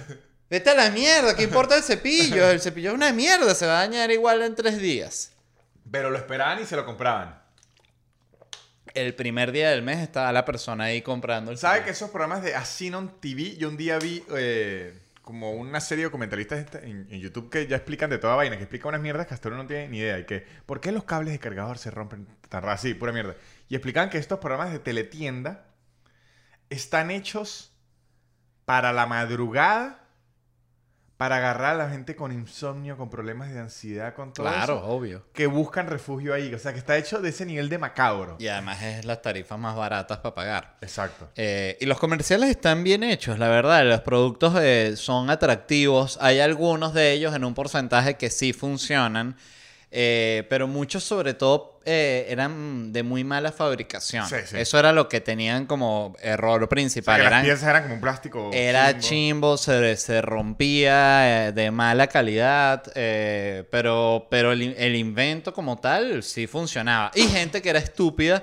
vete a la mierda, ¿qué importa el cepillo? El cepillo es una mierda, se va a dañar igual en tres días. Pero lo esperaban y se lo compraban. El primer día del mes estaba la persona ahí comprando el ¿Sabe que esos programas de Asinon TV, yo un día vi eh, como una serie de documentalistas esta- en, YouTube que ya explican de toda vaina, que explican unas mierdas que hasta uno no tiene ni idea. Y que, ¿por qué los cables de cargador se rompen tan rápido? Sí, pura mierda. Y explican que estos programas de teletienda están hechos para la madrugada, para agarrar a la gente con insomnio, con problemas de ansiedad, con todo Claro, eso, obvio. que buscan refugio ahí. O sea, que está hecho de ese nivel de macabro. Y además es las tarifas más baratas para pagar. Exacto. Eh, y los comerciales están bien hechos, la verdad. Los productos eh, son atractivos. Hay algunos de ellos en un porcentaje que sí funcionan. Eh, pero muchos, sobre todo, eh, eran de muy mala fabricación. Sí, sí. Eso era lo que tenían como error O sea, principal. que las piezas eran como un plástico. era chimbo. chimbo, se, se rompía, eh, de mala calidad, eh, pero, pero el, el invento como tal sí funcionaba. Y gente que era estúpida.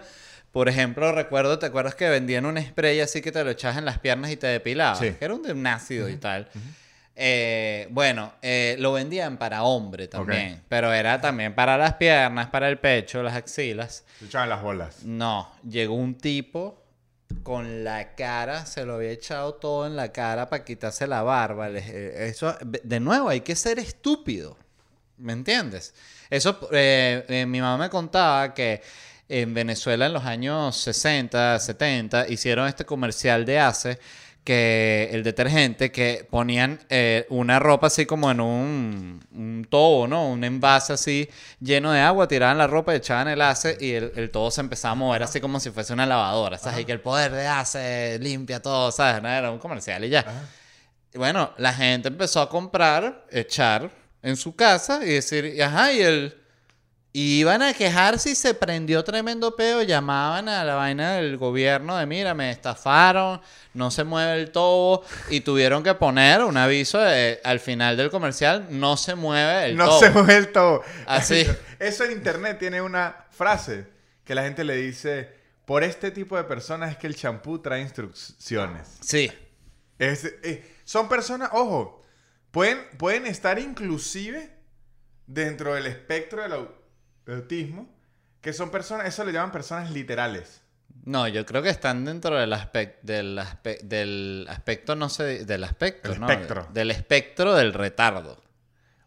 Por ejemplo, recuerdo, ¿te acuerdas que vendían un spray así que te lo echabas en las piernas y te depilaba? Sí. Que era un de un ácido y tal. Eh, bueno, eh, lo vendían para hombre también, pero era también para las piernas, para el pecho, las axilas. Se echaban las bolas. No, llegó un tipo con la cara, se lo había echado todo en la cara para quitarse la barba. Eso, de nuevo, hay que ser estúpido. ¿Me entiendes? Eso, eh, mi mamá me contaba que en Venezuela en los años 60, 70, hicieron este comercial de Ace, que el detergente, que ponían eh, una ropa así como en un, un tobo, ¿no? Un envase así lleno de agua, tiraban la ropa, echaban el Ace y el, el todo se empezaba a mover así como si fuese una lavadora, ¿sabes? Y que el poder de Ace limpia todo, ¿sabes? No, era un comercial y ya. Y bueno, la gente empezó a comprar, echar en su casa y decir, ajá, y el... Y iban a quejarse y se prendió tremendo peo. Llamaban a la vaina del gobierno de, mira, me estafaron, no se mueve el tobo. Y tuvieron que poner un aviso de, al final del comercial, no se mueve el no tobo. se mueve el todo. Así. Eso en internet tiene una frase que la gente le dice: Por este tipo de personas es que el champú trae instrucciones. Sí, Es- eh, son personas, ojo, pueden, pueden estar inclusive dentro del espectro del, au- del autismo, que son personas, eso le llaman personas literales. no, yo creo que están dentro del, del, aspe- del aspecto, no sé, del aspecto, El ¿no? espectro. Del espectro del retardo.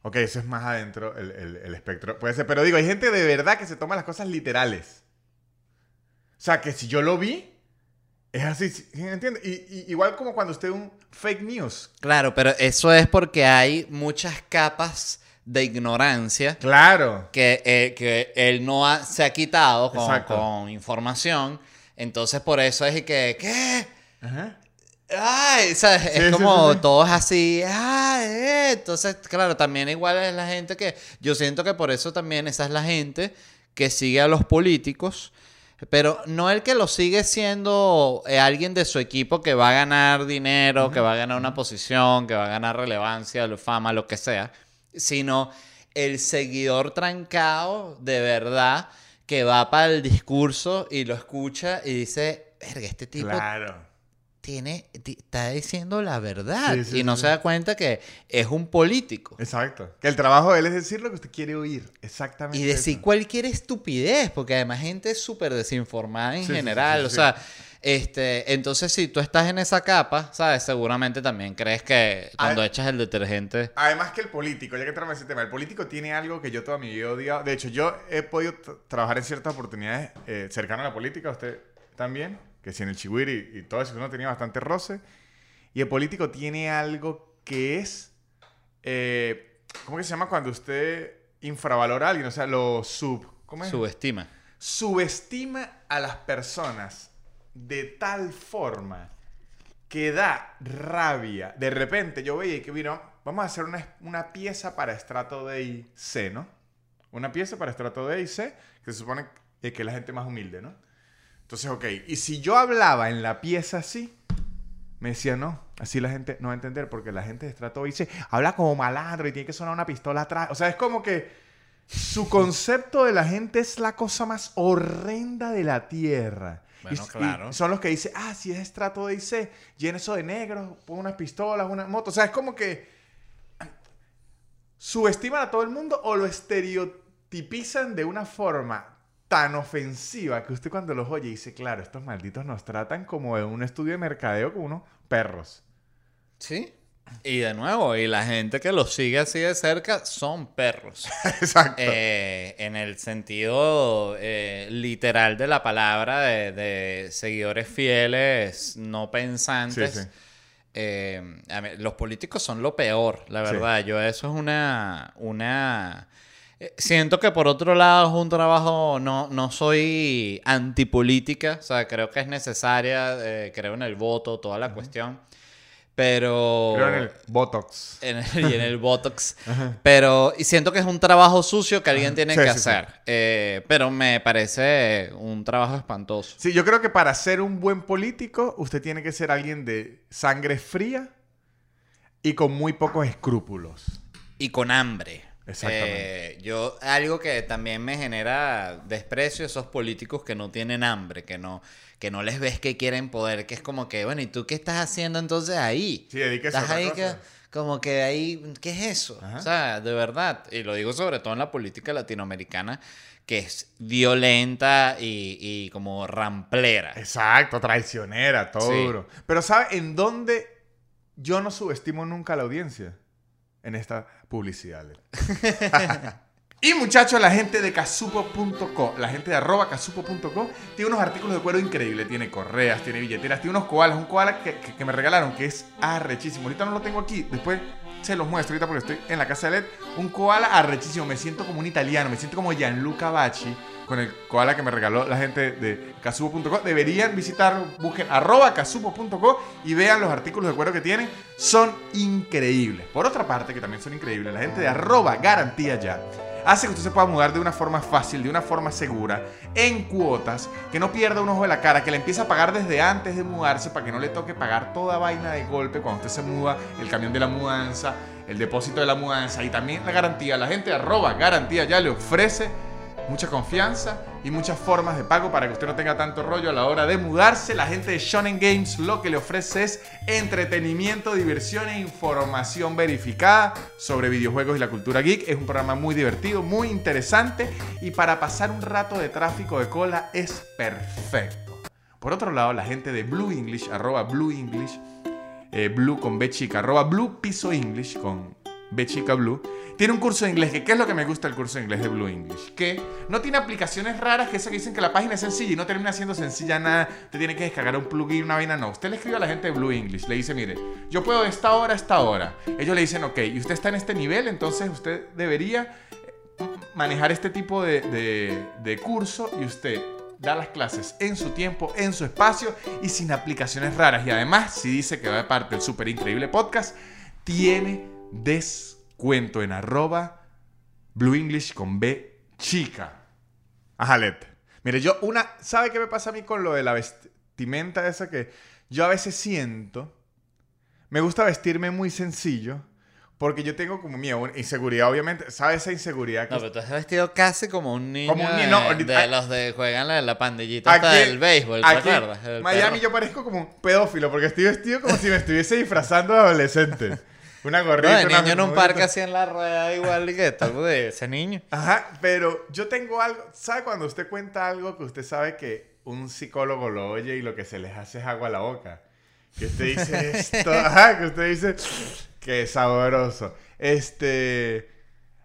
Ok, eso es más adentro el, el- el espectro. Puede ser, pero digo, hay gente de verdad que se toma las cosas literales. O sea, que si yo lo vi, es así, ¿sí me entiende? Y, y- igual como cuando usted un fake news. Claro, pero eso es porque hay muchas capas de ignorancia Claro. que, eh, que él no ha- se ha quitado con, con información. Entonces, por eso es que, ¿qué? Ajá. Ay, ¿sabes? Sí, es como sí, sí. todo es así. Ay, eh. Entonces, claro, también igual es la gente que. Yo siento que por eso también esa es la gente que sigue a los políticos, pero no el que lo sigue siendo eh, alguien de su equipo que va a ganar dinero, que va a ganar una posición, que va a ganar relevancia, fama, lo que sea, sino el seguidor trancado de verdad que va para el discurso y lo escucha y dice, verga, este tipo Claro. tiene, ti- está diciendo la verdad Sí, sí, y no se da cuenta que es un político. Exacto. Que el trabajo de él es decir lo que usted quiere oír. Exactamente. Y decir eso. cualquier estupidez, porque además gente es súper desinformada en general. o sea, este, entonces si tú estás en esa capa, ¿sabes? Seguramente también crees que cuando Ah, echas el detergente... Además que el político, ya que traemos ese tema, el político tiene algo que yo toda mi vida he odiado. De hecho, yo he podido trabajar en ciertas oportunidades eh, cercanas a la política, usted también, que si en el Chihuiri y todo eso uno tenía bastante roce. Y el político tiene algo que es, eh, ¿cómo que se llama cuando usted infravalora a alguien? O sea, lo sub... ¿Cómo es? Subestima. subestima a las personas de tal forma que da rabia. De repente yo veía que vino, vamos a hacer una, una pieza para estrato D y C, ¿no? Una pieza para estrato D y C, que se supone que es la gente más humilde, ¿no? Entonces, ok, y si yo hablaba en la pieza así, me decía, no, así la gente no va a entender, porque la gente de estrato B y C habla como malandro y tiene que sonar una pistola atrás. O sea, es como que su concepto de la gente es la cosa más horrenda de la tierra. Bueno, Y- y claro. son los que dicen, ah, si es estrato de IC, llena eso de negro, pon unas pistolas, una moto. O sea, es como que subestiman a todo el mundo o lo estereotipizan de una forma tan ofensiva que usted cuando los oye dice, claro, estos malditos nos tratan como en un estudio de mercadeo como unos perros. Sí. Y de nuevo, y la gente que los sigue así de cerca son perros. Exacto. Eh, en el sentido eh, literal de la palabra, de, de seguidores fieles, no pensantes. Sí, sí. Eh, a mí, los políticos son lo peor, la Sí. verdad. Yo eso es una... una Siento que por otro lado es un trabajo, no, no soy antipolítica, o sea, creo que es necesaria, creo en el voto, toda la cuestión, pero... Creo en el Botox. en el- y en el Botox. Pero y siento que es un trabajo sucio que alguien tiene Sí, que sí, sí. hacer. Eh, pero me parece un trabajo espantoso. Sí, yo creo que para ser un buen político, usted tiene que ser alguien de sangre fría y con muy pocos escrúpulos. Y con hambre. Exactamente. Eh, yo, algo que también me genera desprecio, esos políticos que no tienen hambre, que no, que no les ves que quieren poder, que es como que, bueno, ¿y tú qué estás haciendo entonces ahí? Sí, dedíquese a Estás otra ahí que, como que ahí, ¿qué es eso? Ajá. O sea, de verdad, y lo digo sobre todo en la política latinoamericana, que es violenta y, y como ramplera. Exacto, traicionera, todo Sí. duro. Pero ¿sabe en dónde yo no subestimo nunca a la audiencia? En esta publicidad. y muchachos, la gente de casupo.co, la gente de arroba casupo.co, tiene unos artículos de cuero increíbles. Tiene correas, tiene billeteras, tiene unos koalas. Un koala que, me regalaron, que es arrechísimo. Ahorita no lo tengo aquí, después se los muestro ahorita porque estoy en la casa de LED. Un koala arrechísimo. Me siento como un italiano, me siento como Gianluca Bacci con el koala que me regaló la gente de casupo.co. Deberían visitar, busquen arroba casupo.co y vean los artículos de cuero que tienen. Son increíbles. Por otra parte, que también son increíbles, la gente de arroba garantía ya hace que usted se pueda mudar de una forma fácil, de una forma segura, en cuotas, que no pierda un ojo de la cara, que le empiece a pagar desde antes de mudarse para que no le toque pagar toda vaina de golpe cuando usted se muda, el camión de la mudanza, el depósito de la mudanza y también la garantía. La gente arroba garantía ya le ofrece mucha confianza y muchas formas de pago para que usted no tenga tanto rollo a la hora de mudarse. La gente de Shonen Games lo que le ofrece es entretenimiento, diversión e información verificada sobre videojuegos y la cultura geek. Es un programa muy divertido, muy interesante y para pasar un rato de tráfico de cola es perfecto. Por otro lado, la gente de Blue English, arroba Blue English, eh, Blue con B chica, arroba Blue Piso English con B chica Blue, tiene un curso de inglés. Que, ¿Qué es lo que me gusta del curso de inglés de Blue English? Que no tiene aplicaciones raras que esas que dicen que la página es sencilla y no termina siendo sencilla nada. Te tiene que descargar un plugin, una vaina. No, usted le escribe a la gente de Blue English. Le dice, mire, yo puedo de esta hora a esta hora. Ellos le dicen, ok, y usted está en este nivel, entonces usted debería eh, manejar este tipo de, de- de curso y usted da las clases en su tiempo, en su espacio y sin aplicaciones raras. Y además, si dice que va de parte del súper increíble podcast, tiene descuento en arroba Blue English con B chica. Ajá, Led. Mire, yo una... ¿Sabe qué me pasa a mí con lo de la vestimenta esa que yo a veces siento? Me gusta vestirme muy sencillo porque yo tengo como miedo, una inseguridad, obviamente. ¿Sabes esa inseguridad que No, pero tú has vestido casi como un niño, Como un niño, de, no, de los de juegan la, la pandillita hasta del béisbol, ¿te aquí, acuerdas? Miami perro. yo parezco como un pedófilo porque estoy vestido como si me estuviese disfrazando de adolescente. Una No, gorrita. de una niño en un parque así en la rueda igual y que tal de ese niño. Ajá, pero yo tengo algo, ¿sabe cuando usted cuenta algo que usted sabe que un psicólogo lo oye y lo que se les hace es agua a la boca? Que usted dice esto, ajá, que usted dice que sabroso. Este,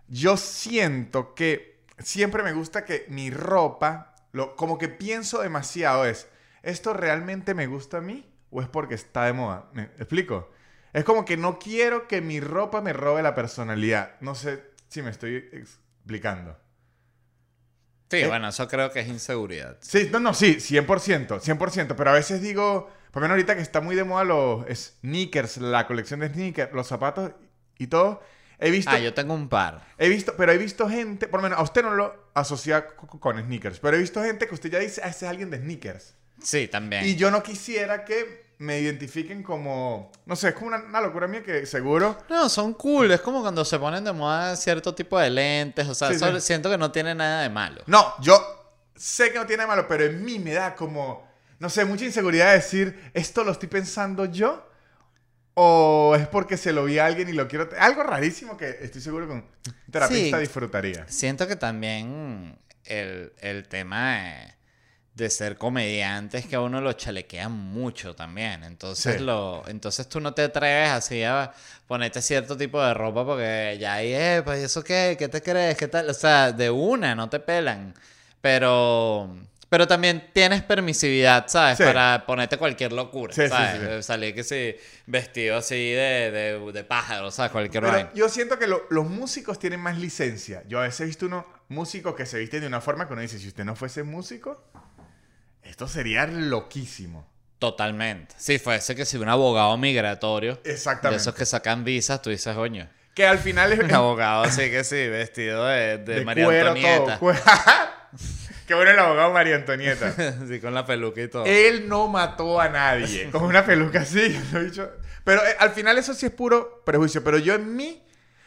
yo siento que siempre me gusta que mi ropa, lo, como que pienso demasiado es, ¿esto realmente me gusta a mí o es porque está de moda? ¿Me explico? Es como que no quiero que mi ropa me robe la personalidad. No sé si me estoy explicando. Sí, Eh. bueno, eso creo que es inseguridad. Sí, no, no, sí, 100%, 100%, pero a veces digo, por lo menos ahorita que está muy de moda los sneakers, la colección de sneakers, los zapatos y todo, he visto, Ah, yo tengo un par. he visto, pero he visto gente, por lo menos a usted no lo asocia co- con sneakers, pero he visto gente que usted ya dice, ah, ese es alguien de sneakers. Sí, también. Y yo no quisiera que me identifiquen como, no sé, es como una, una locura mía que seguro... No, son cool. Es como cuando se ponen de moda cierto tipo de lentes. O sea, Sí, eso sí. siento que no tiene nada de malo. No, yo sé que no tiene de malo, pero en mí me da como, no sé, mucha inseguridad de decir, ¿esto lo estoy pensando yo? ¿O es porque se lo vi a alguien y lo quiero... Algo rarísimo que estoy seguro que un terapista Sí. disfrutaría. Siento que también el, el tema de, de ser comediante es que a uno lo chalequean mucho también. Entonces, Sí. lo, entonces tú no te atreves así a ponerte cierto tipo de ropa porque ya ahí, eh, pues eso qué, ¿qué te crees? ¿Qué tal? O sea, de una, no te pelan. Pero... Pero también tienes permisividad, ¿sabes? Sí. Para ponerte cualquier locura, Sí, ¿sabes? Eh, Salir que sí, vestido así de, de, de pájaro, ¿sabes? Cualquier Pero vaina. yo siento que lo- los músicos tienen más licencia. Yo a veces he visto unos músicos que se visten de una forma que uno dice, si usted no fuese músico, esto sería loquísimo. Totalmente. Si fuese que si un abogado migratorio, de Exactamente. esos que sacan visas, tú dices, coño. Que al final es... Un abogado así que sí, vestido de, de, de María cuero Antonieta. todo. Qué bueno el abogado María Antonieta. sí, con la peluca y todo. Él no mató a nadie. Con una peluca así. lo he dicho. Pero eh, al final eso sí es puro prejuicio. Pero yo en mí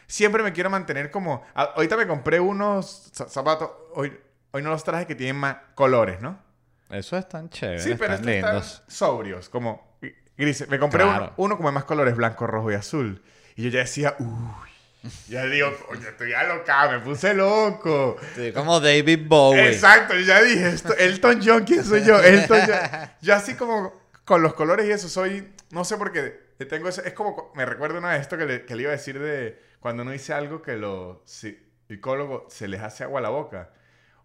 siempre me quiero mantener como... ahorita me compré unos za- zapatos. Hoy, hoy no los traje que tienen más colores, ¿no? Eso es tan chévere. Sí, pero están estos lindos. están sobrios. Como gr- grises. Me compré Claro. uno, uno como de más colores. Blanco, rojo y azul. Y yo ya decía... Uy. Ya digo, coño, estoy alocado. Me puse loco. Sí, como David Bowie. Exacto, yo ya dije esto. Elton John, ¿quién soy yo? Elton John. Yo así como con los colores y eso soy, no sé por qué, tengo ese, es como, me recuerdo una vez esto que le, que le iba a decir de cuando uno dice algo que los psicólogos se les hace agua a la boca.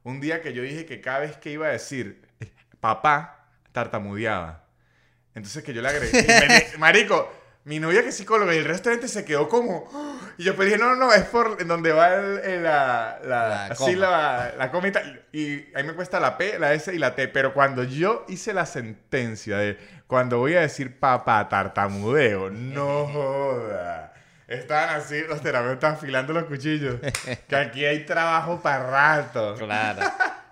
Un día que yo dije que cada vez que iba a decir papá, tartamudeaba. Entonces que yo le agregué, me marico, mi novia que es psicóloga y el resto de gente se quedó como... Y yo pues dije, no, no, no, es por donde va el- el- la, la, La la, la coma y tal. Y ahí me cuesta la P, la S y la T. Pero cuando yo hice la sentencia de cuando voy a decir papá tartamudeo, no joda. Estaban así los terapeutas afilando los cuchillos. Que aquí hay trabajo para rato. Claro.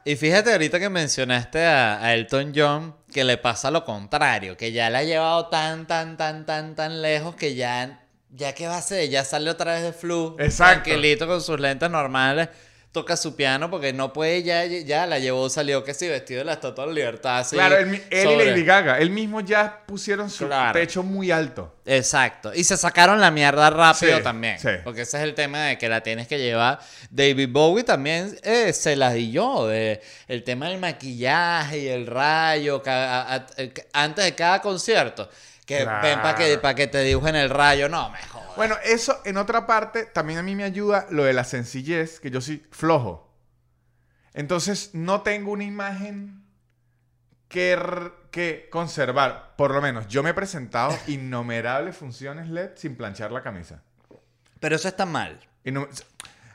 Y fíjate ahorita que mencionaste a, a Elton John, que le pasa lo contrario, que ya le ha llevado tan, tan, tan, tan, tan lejos que ya, ya qué va a hacer, ya sale otra vez de flu, Exacto. tranquilito con sus lentes normales, toca su piano porque no puede ya, ya la llevó, salió que sí, vestido de la Estatua de la Libertad. así, Claro, él, él sobre- y Lady Gaga, él mismo ya pusieron su Claro. techo muy alto. Exacto. Y se sacaron la mierda rápido Sí, también. sí. Porque ese es el tema de que la tienes que llevar. David Bowie también eh, se la dio. De el tema del maquillaje y el rayo. ca- a- a- antes de cada concierto. Que Claro. ven para que, pa' que te dibujen el rayo. No, mejor. Bueno, eso en otra parte también a mí me ayuda lo de la sencillez, que yo soy flojo. Entonces no tengo una imagen que, que conservar. Por lo menos yo me he presentado innumerables funciones LED sin planchar la camisa. Pero eso está mal.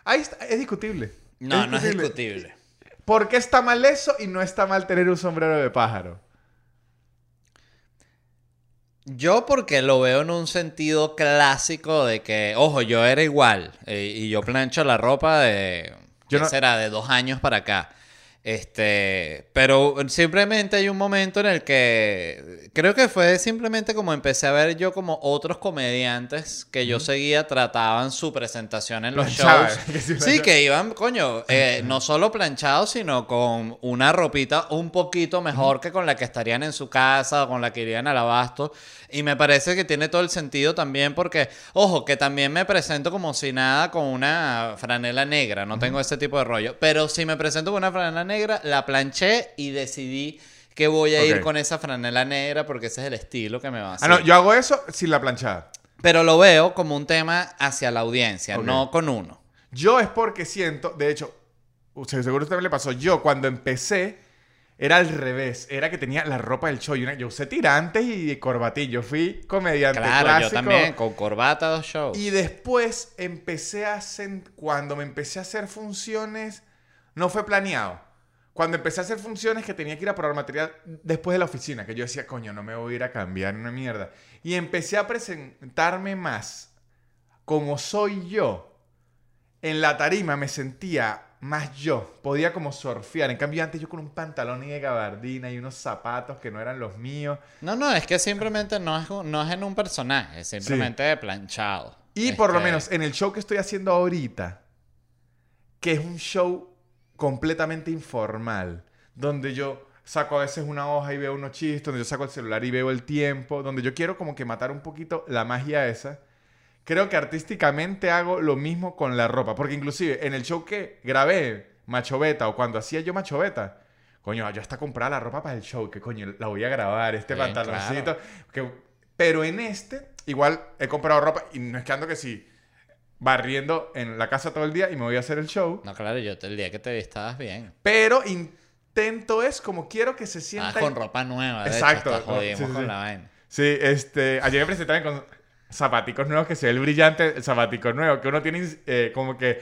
Ahí está, es discutible. No, no es discutible. ¿Por qué está mal eso y no está mal tener un sombrero de pájaro? Yo porque lo veo en un sentido clásico de que, ojo, yo era igual eh, y yo plancho la ropa de, Yo ¿qué no- será? De dos años para acá. Este, pero simplemente hay un momento en el que creo que fue simplemente como empecé a ver yo como otros comediantes que yo seguía trataban su presentación en los shows. sí, que iban, coño, eh, no solo planchados, sino con una ropita un poquito mejor que con la que estarían en su casa o con la que irían al abasto. Y me parece que tiene todo el sentido también porque, ojo, que también me presento como si nada con una franela negra, no tengo ese tipo de rollo. Pero si me presento con una franela negra, la planché y decidí que voy a ir Ok. con esa franela negra porque ese es el estilo que me va a Ah, hacer. no, yo hago eso sin la planchada. Pero lo veo como un tema hacia la audiencia, Ok. no con uno. Yo es porque siento, de hecho, seguro usted le pasó, yo cuando empecé era al revés, era que tenía la ropa del show. Yo usé tirantes y corbatillo, fui comediante Claro, clásico. yo también, con corbata, dos shows. Y después empecé a hacer, cuando me empecé a hacer funciones, no fue planeado. Cuando empecé a hacer funciones que tenía que ir a probar material después de la oficina, que yo decía, coño, no me voy a ir a cambiar una mierda. Y empecé a presentarme más como soy yo. En la tarima me sentía más yo. Podía como surfear. En cambio, antes yo con un pantalón y de gabardina y unos zapatos que no eran los míos. No, no, es que simplemente no es, no es en un personaje, es simplemente planchado. Y por lo Este, menos en el show que estoy haciendo ahorita, que es un show completamente informal, donde yo saco a veces una hoja y veo unos chistes, donde yo saco el celular y veo el tiempo, donde yo quiero como que matar un poquito la magia esa. Creo que artísticamente hago lo mismo con la ropa, porque inclusive en el show que grabé Macho Beta o cuando hacía yo Macho Beta, coño, yo hasta compraba la ropa para el show, que coño, la voy a grabar, este Bien, pantaloncito, que- pero en este igual he comprado ropa y no es que ando que sí barriendo en la casa todo el día y me voy a hacer el show, No, claro, yo el día que te vi estabas bien. pero intento es como quiero que se Estabas sienta con ropa nueva, de Exacto, hecho, jodimos sí, sí, con sí. la vaina. Sí, este, ayer me presenté también con zapaticos nuevos que se ve el brillante, el zapatico nuevo, que uno tiene eh, como que,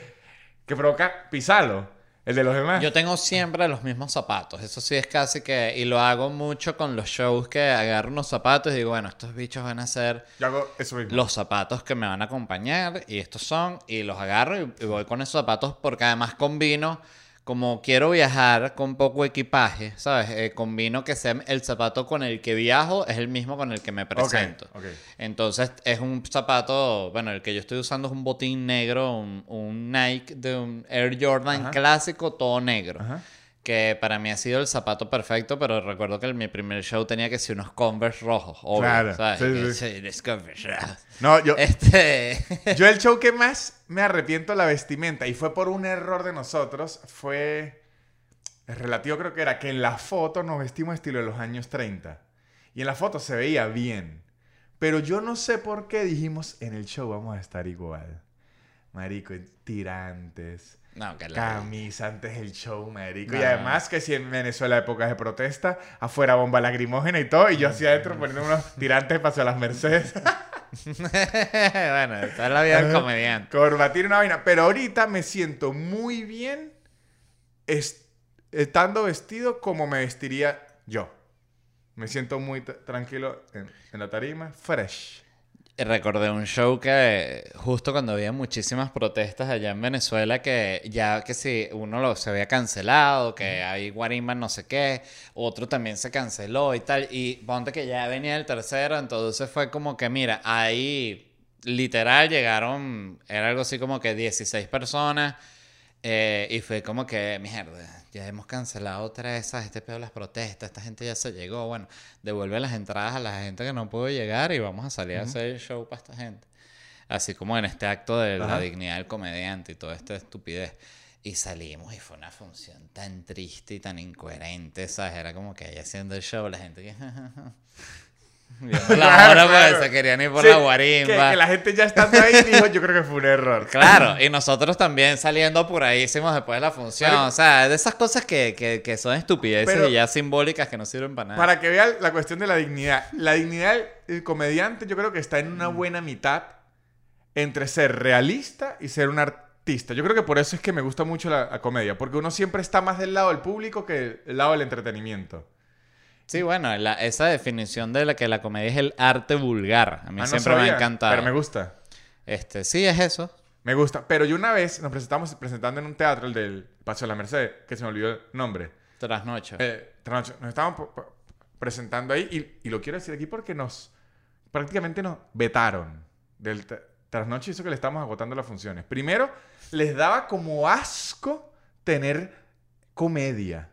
que provoca pisarlo, el de los demás. Yo tengo siempre los mismos zapatos, eso sí es casi que... Y lo hago mucho con los shows que agarro unos zapatos y digo, bueno, estos bichos van a ser Yo hago eso mismo. los zapatos que me van a acompañar y estos son y los agarro y, y voy con esos zapatos porque además combino como quiero viajar con poco equipaje, ¿sabes? Eh, combino que sea el zapato con el que viajo es el mismo con el que me presento. Entonces es un zapato, bueno, el que yo estoy usando es un botín negro, un, un Nike de un Air Jordan Ajá. clásico, todo negro. Ajá. Que para mí ha sido el zapato perfecto, pero recuerdo que en mi primer show tenía que ser unos Converse rojos, obvio, Claro, ¿sabes? sí, sí. Converse rojos. No, yo, Este. yo el show que más me arrepiento la vestimenta y fue por un error de nosotros, fue relativo creo que era que en la foto nos vestimos estilo de los años 30 y en la foto se veía bien, pero yo no sé por qué dijimos en el show vamos a estar igual. Marico, tirantes, No, que la. camisa antes del show, marico. Y No. además que si en Venezuela épocas de protesta, afuera bomba lacrimógena y todo, y yo así adentro poniendo unos tirantes para las Mercedes. bueno, esta es la vida del comediante. Corbatín y una vaina. Pero ahorita me siento muy bien est- estando vestido como me vestiría yo. Me siento muy tranquilo en, en la tarima, fresh. Recordé un show que justo cuando había muchísimas protestas allá en Venezuela que ya que si uno lo, se había cancelado, que hay guarimba no sé qué, otro también se canceló y tal, y ponte que ya venía el tercero, entonces fue como que mira, ahí literal llegaron, era algo así como que 16 personas eh, y fue como que, mierda, ya hemos cancelado otra vez ¿sabes? este pedo de las protestas, esta gente ya se llegó, bueno, devuelve las entradas a la gente que no pudo llegar y vamos a salir a hacer el show para esta gente. Así como en este acto de la dignidad del comediante y toda esta estupidez. Y salimos y fue una función tan triste y tan incoherente, ¿sabes? Era como que ahí haciendo el show, la gente que... Viendo la hora porque claro. se querían ir por Sí, la que, guarimba. que la gente ya estando ahí dijo, yo creo que fue un error. Claro, y nosotros también saliendo apuradísimos después de la función. O sea, de esas cosas que, que, que son estupideces Pero- y ya simbólicas que no sirven para nada. Para que vean la cuestión de la dignidad. La dignidad del comediante yo creo que está en una buena mitad entre ser realista y ser un artista. Yo creo que por eso es que me gusta mucho la, la comedia, porque uno siempre está más del lado del público que del lado del entretenimiento. Sí, bueno, la- esa definición de la que la comedia es el arte vulgar. A mí Ah, no siempre me ha encantado. Pero me gusta. Este, sí, es eso. Me gusta. Pero yo una vez nos presentamos presentando en un teatro, el del Paso de la Merced, que se me olvidó el nombre. Trasnocho. Eh, trasnocho. nos estábamos presentando ahí y, y lo quiero decir aquí porque nos prácticamente nos vetaron del tra- trasnocho eso que le estamos agotando las funciones. Primero, les daba como asco tener comedia.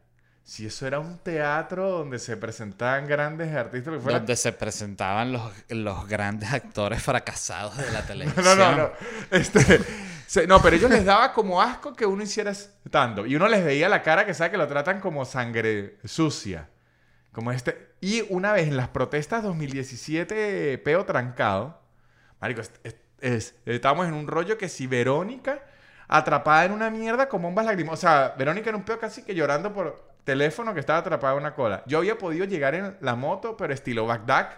Si eso era un teatro donde se presentaban grandes artistas, lo que fuera. Donde se presentaban los, los grandes actores fracasados de la televisión. No, no, no. Este, se- no, pero ellos les daba como asco que uno hiciera stand Y uno les veía la cara que sabe que lo tratan como sangre sucia. Como este. Y una vez en las protestas 2017, peo trancado. Marico, es- es- es- estábamos en un rollo que si Verónica atrapada en una mierda con bombas lacrimosas. O sea, Verónica en un peo casi que llorando por teléfono que estaba atrapada en una cola. Yo había podido llegar en la moto, pero estilo Bagdad,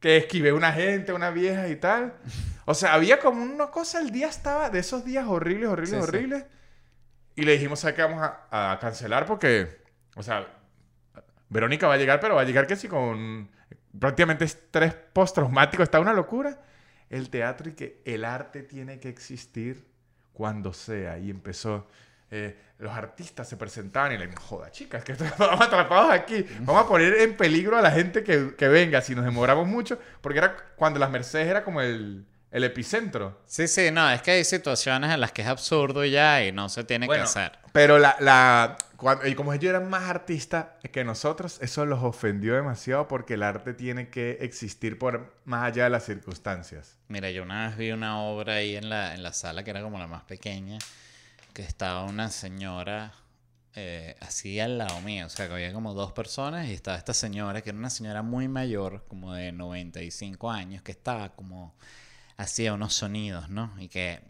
que esquivé una gente, una vieja y tal. O sea, había como una cosa, el día estaba de esos días horribles, horribles, Sí, sí. horribles. Y le dijimos, ¿sabes qué? Vamos a, a cancelar porque, o sea, Verónica va a llegar, pero va a llegar que sí con prácticamente estrés postraumático. Está una locura. El teatro y que el arte tiene que existir cuando sea. Y empezó... eh, los artistas se presentaban y le joda, chicas, que estamos atrapados aquí. Vamos a poner en peligro a la gente que, que venga si nos demoramos mucho. Porque era cuando las Mercedes era como el, el epicentro. Sí, sí, no, es que hay situaciones en las que es absurdo ya y no se tiene Bueno, que hacer. Pero la, la cuando- y como ellos eran más artistas que nosotros, eso los ofendió demasiado porque el arte tiene que existir por más allá de las circunstancias. Mira, yo una vez vi una obra ahí en la, en la sala que era como la más pequeña, que estaba una señora eh, así al lado mío, o sea, que había como dos personas y estaba esta señora, que era una señora muy mayor, como de 95 años, que estaba como hacía unos sonidos, ¿no? Y que...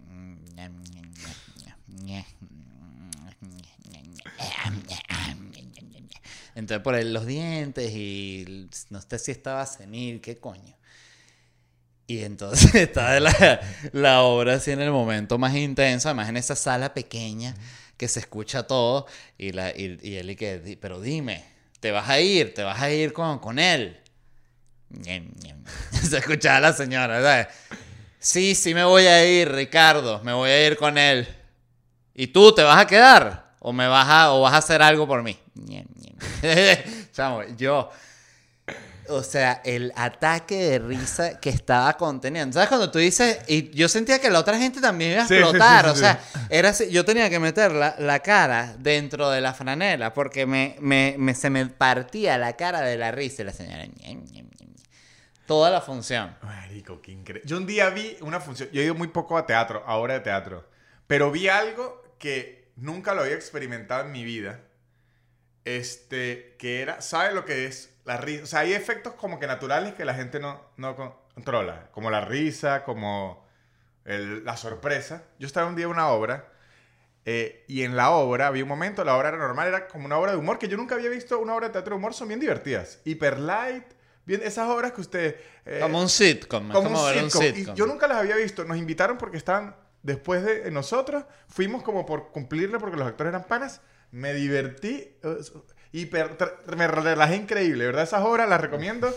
Entonces por ahí los dientes y no sé si estaba senil, qué coño. Y entonces estaba la, la obra así en el momento más intenso, además en esa sala pequeña que se escucha todo. Y, la, y, él y que, "Di- pero dime, ¿te vas a ir? ¿Te vas a ir con, con él? Se escuchaba la señora, ¿sabes? Sí, sí me voy a ir, Ricardo, me voy a ir con él. ¿Y tú te vas a quedar? ¿O me vas a, o vas a hacer algo por mí? Chamo, yo... O sea, el ataque de risa que estaba conteniendo. ¿Sabes cuando tú dices? Y yo sentía que la otra gente también iba a Sí, explotar. sí, sí, o sea, era así, yo tenía que meter la, la cara dentro de la franela porque me, me, me- se me partía la cara de la risa y la señora. ñe, ñe, ñe. Toda la función. Marico, qué increíble. Yo un día vi una función, yo he ido muy poco a teatro, a obra de teatro, pero vi algo que nunca lo había experimentado en mi vida. Este, que era, ¿sabe lo que es la risa? O sea, hay efectos como que naturales que la gente no, no con- controla, como la risa, como el- la sorpresa. Yo estaba un día en una obra eh, y en la obra había un momento, la obra era normal, era como una obra de humor que yo nunca había visto. Una obra de teatro de humor son bien divertidas. Hyper light, bien, esas obras que usted... eh, Como un sitcom. como como un sitcom. Y yo nunca las había visto. Nos invitaron porque estaban después de nosotros. Fuimos como por cumplirle porque los actores eran panas. Me divertí eh, y per- tra- me relajé increíble, ¿verdad? Esas obras las recomiendo.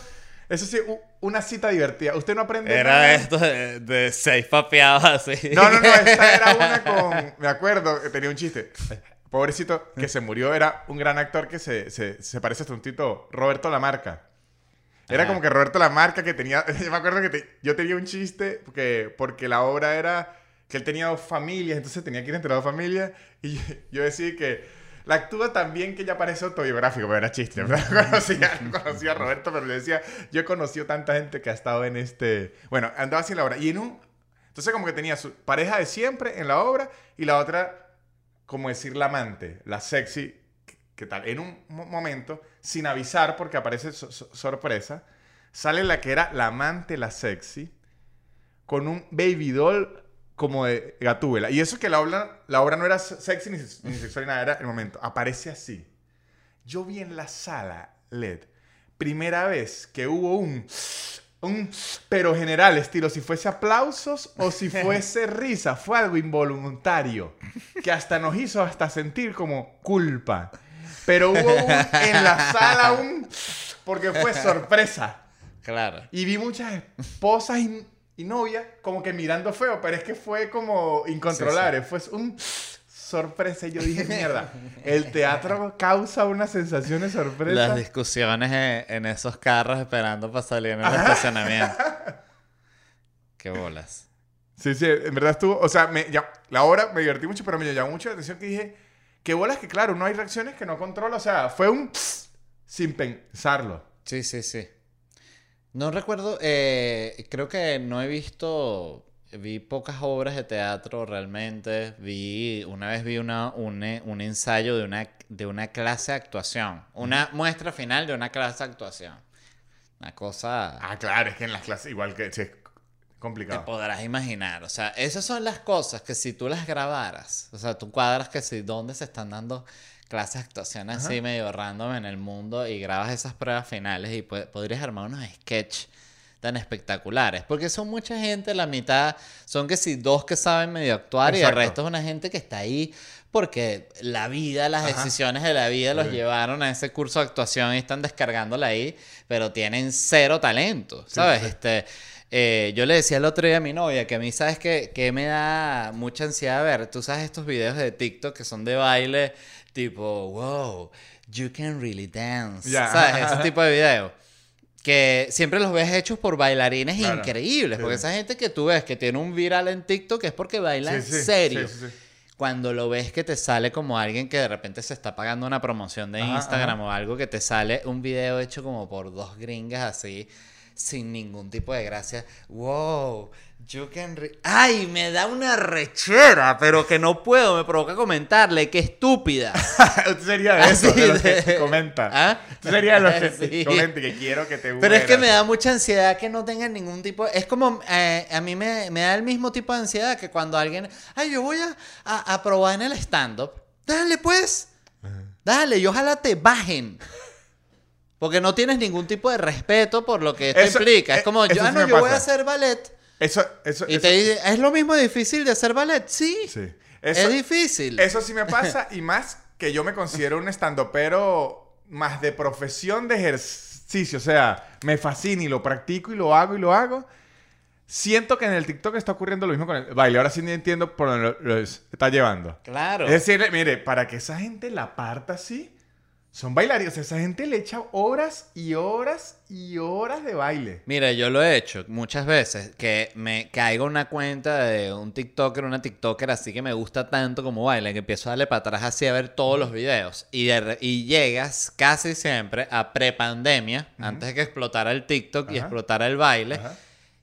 Eso sí, una cita divertida. Usted no aprende Era nada. esto de, de seis papeados así. No, no, no. Esta era una con... Me acuerdo que tenía un chiste. Pobrecito que se murió. Era un gran actor que se, se, se parece a un tito Roberto Lamarca. Era Ajá. como que Roberto Lamarca que tenía... Yo me acuerdo que te- yo tenía un chiste porque, porque la obra era que él tenía dos familias, entonces tenía que ir entre dos familias. Y yo, yo decía que la actúa tan bien que ya parece autobiográfico, pero era chiste. Conocía, conocía a Roberto, pero le decía, yo he conocido tanta gente que ha estado en este... Bueno, andaba así en la obra. Y en un... Entonces como que tenía su pareja de siempre en la obra y la otra, como decir, la amante, la sexy, ¿qué tal? En un mo- momento, sin avisar, porque aparece so- so- sorpresa, sale la que era la amante, la sexy, con un baby doll como de gatúbela. Y eso que la obra, la obra no era se- sexy ni, ni sexual ni nada, era el momento. Aparece así. Yo vi en la sala LED, primera vez que hubo un... Un pero general, estilo, si fuese aplausos o si fuese risa, fue algo involuntario, que hasta nos hizo hasta sentir como culpa. Pero hubo un, en la sala un, porque fue sorpresa. Claro. Y vi muchas esposas in- y novia como que mirando feo, pero es que fue como incontrolable, fue un sorpresa y yo dije, mierda, el teatro causa una sensación de sorpresa. Las discusiones en, en esos carros esperando para salir en el estacionamiento. Qué bolas. Sí, sí, en verdad estuvo, o sea, me, ya, la hora me divertí mucho, pero me llamó mucho la atención que dije, qué bolas que claro, no hay reacciones que no controla, o sea, fue un sin pensarlo. Sí, sí, sí. No recuerdo, eh, creo que no he visto, vi pocas obras de teatro realmente, vi, una vez vi una, un, un ensayo de una, de una clase de actuación, una muestra final de una clase de actuación. Una cosa... Ah, claro, es que en las clases igual que... Sí, es complicado. Te podrás imaginar, o sea, esas son las cosas que si tú las grabaras, o sea, tú cuadras que si dónde se están dando clases de actuación así medio random en el mundo y grabas esas pruebas finales y podrías armar unos sketches tan espectaculares. Porque son mucha gente, la mitad son que si dos que saben medio actuar y el resto es una gente que está ahí porque la vida, las decisiones de la vida los llevaron a ese curso de actuación y están descargándola ahí, pero tienen cero talento, ¿sabes? Este, eh, yo le decía el otro día a mi novia que a mí, ¿sabes qué, que me da mucha ansiedad ver? Tú sabes estos videos de TikTok que son de baile tipo, wow, you can really dance. ¿Sabes? Ese tipo de videos. Que siempre los ves hechos por bailarines increíbles. Porque esa gente que tú ves que tiene un viral en TikTok es porque baila en serio. Cuando lo ves que te sale como alguien que de repente se está pagando una promoción de Instagram o algo que te sale un video hecho como por dos gringas así, sin ningún tipo de gracia. Wow, You can Ay, me da una rechera, pero que no puedo, me provoca comentarle, qué estúpida. Usted sería de eso, de los que comenta. ¿Ah? Usted sería de los que comenta que quiero que te Pero es que me da mucha ansiedad que no tengan ningún tipo... Es como, eh, a mí me, da el mismo tipo de ansiedad que cuando alguien... Ay, yo voy a, a, probar en el stand-up. Dale, pues. Dale, y ojalá te bajen. Porque no tienes ningún tipo de respeto por lo que esto implica. Es eh, como, yo, ah, no, yo voy a hacer ballet eso, eso, y te dice, ¿es lo mismo difícil de hacer ballet? Sí. sí. es difícil. Eso sí me pasa y más que yo me considero un estandopero más de profesión de ejercicio. O sea, me fascina y lo practico y lo hago y lo hago. Siento que en el TikTok está ocurriendo lo mismo con el baile. Ahora sí entiendo por dónde lo, está llevando. Claro. Es decir, mire, para que esa gente la parta así, son bailarines. Esa gente le echa horas y horas y horas de baile. Mira, yo lo he hecho muchas veces. Que me caigo una cuenta de un TikToker, una TikToker así que me gusta tanto como baila, que empiezo a darle para atrás así a ver todos los videos. Y, y llegas casi siempre a prepandemia, antes de que explotara el TikTok y explotara el baile.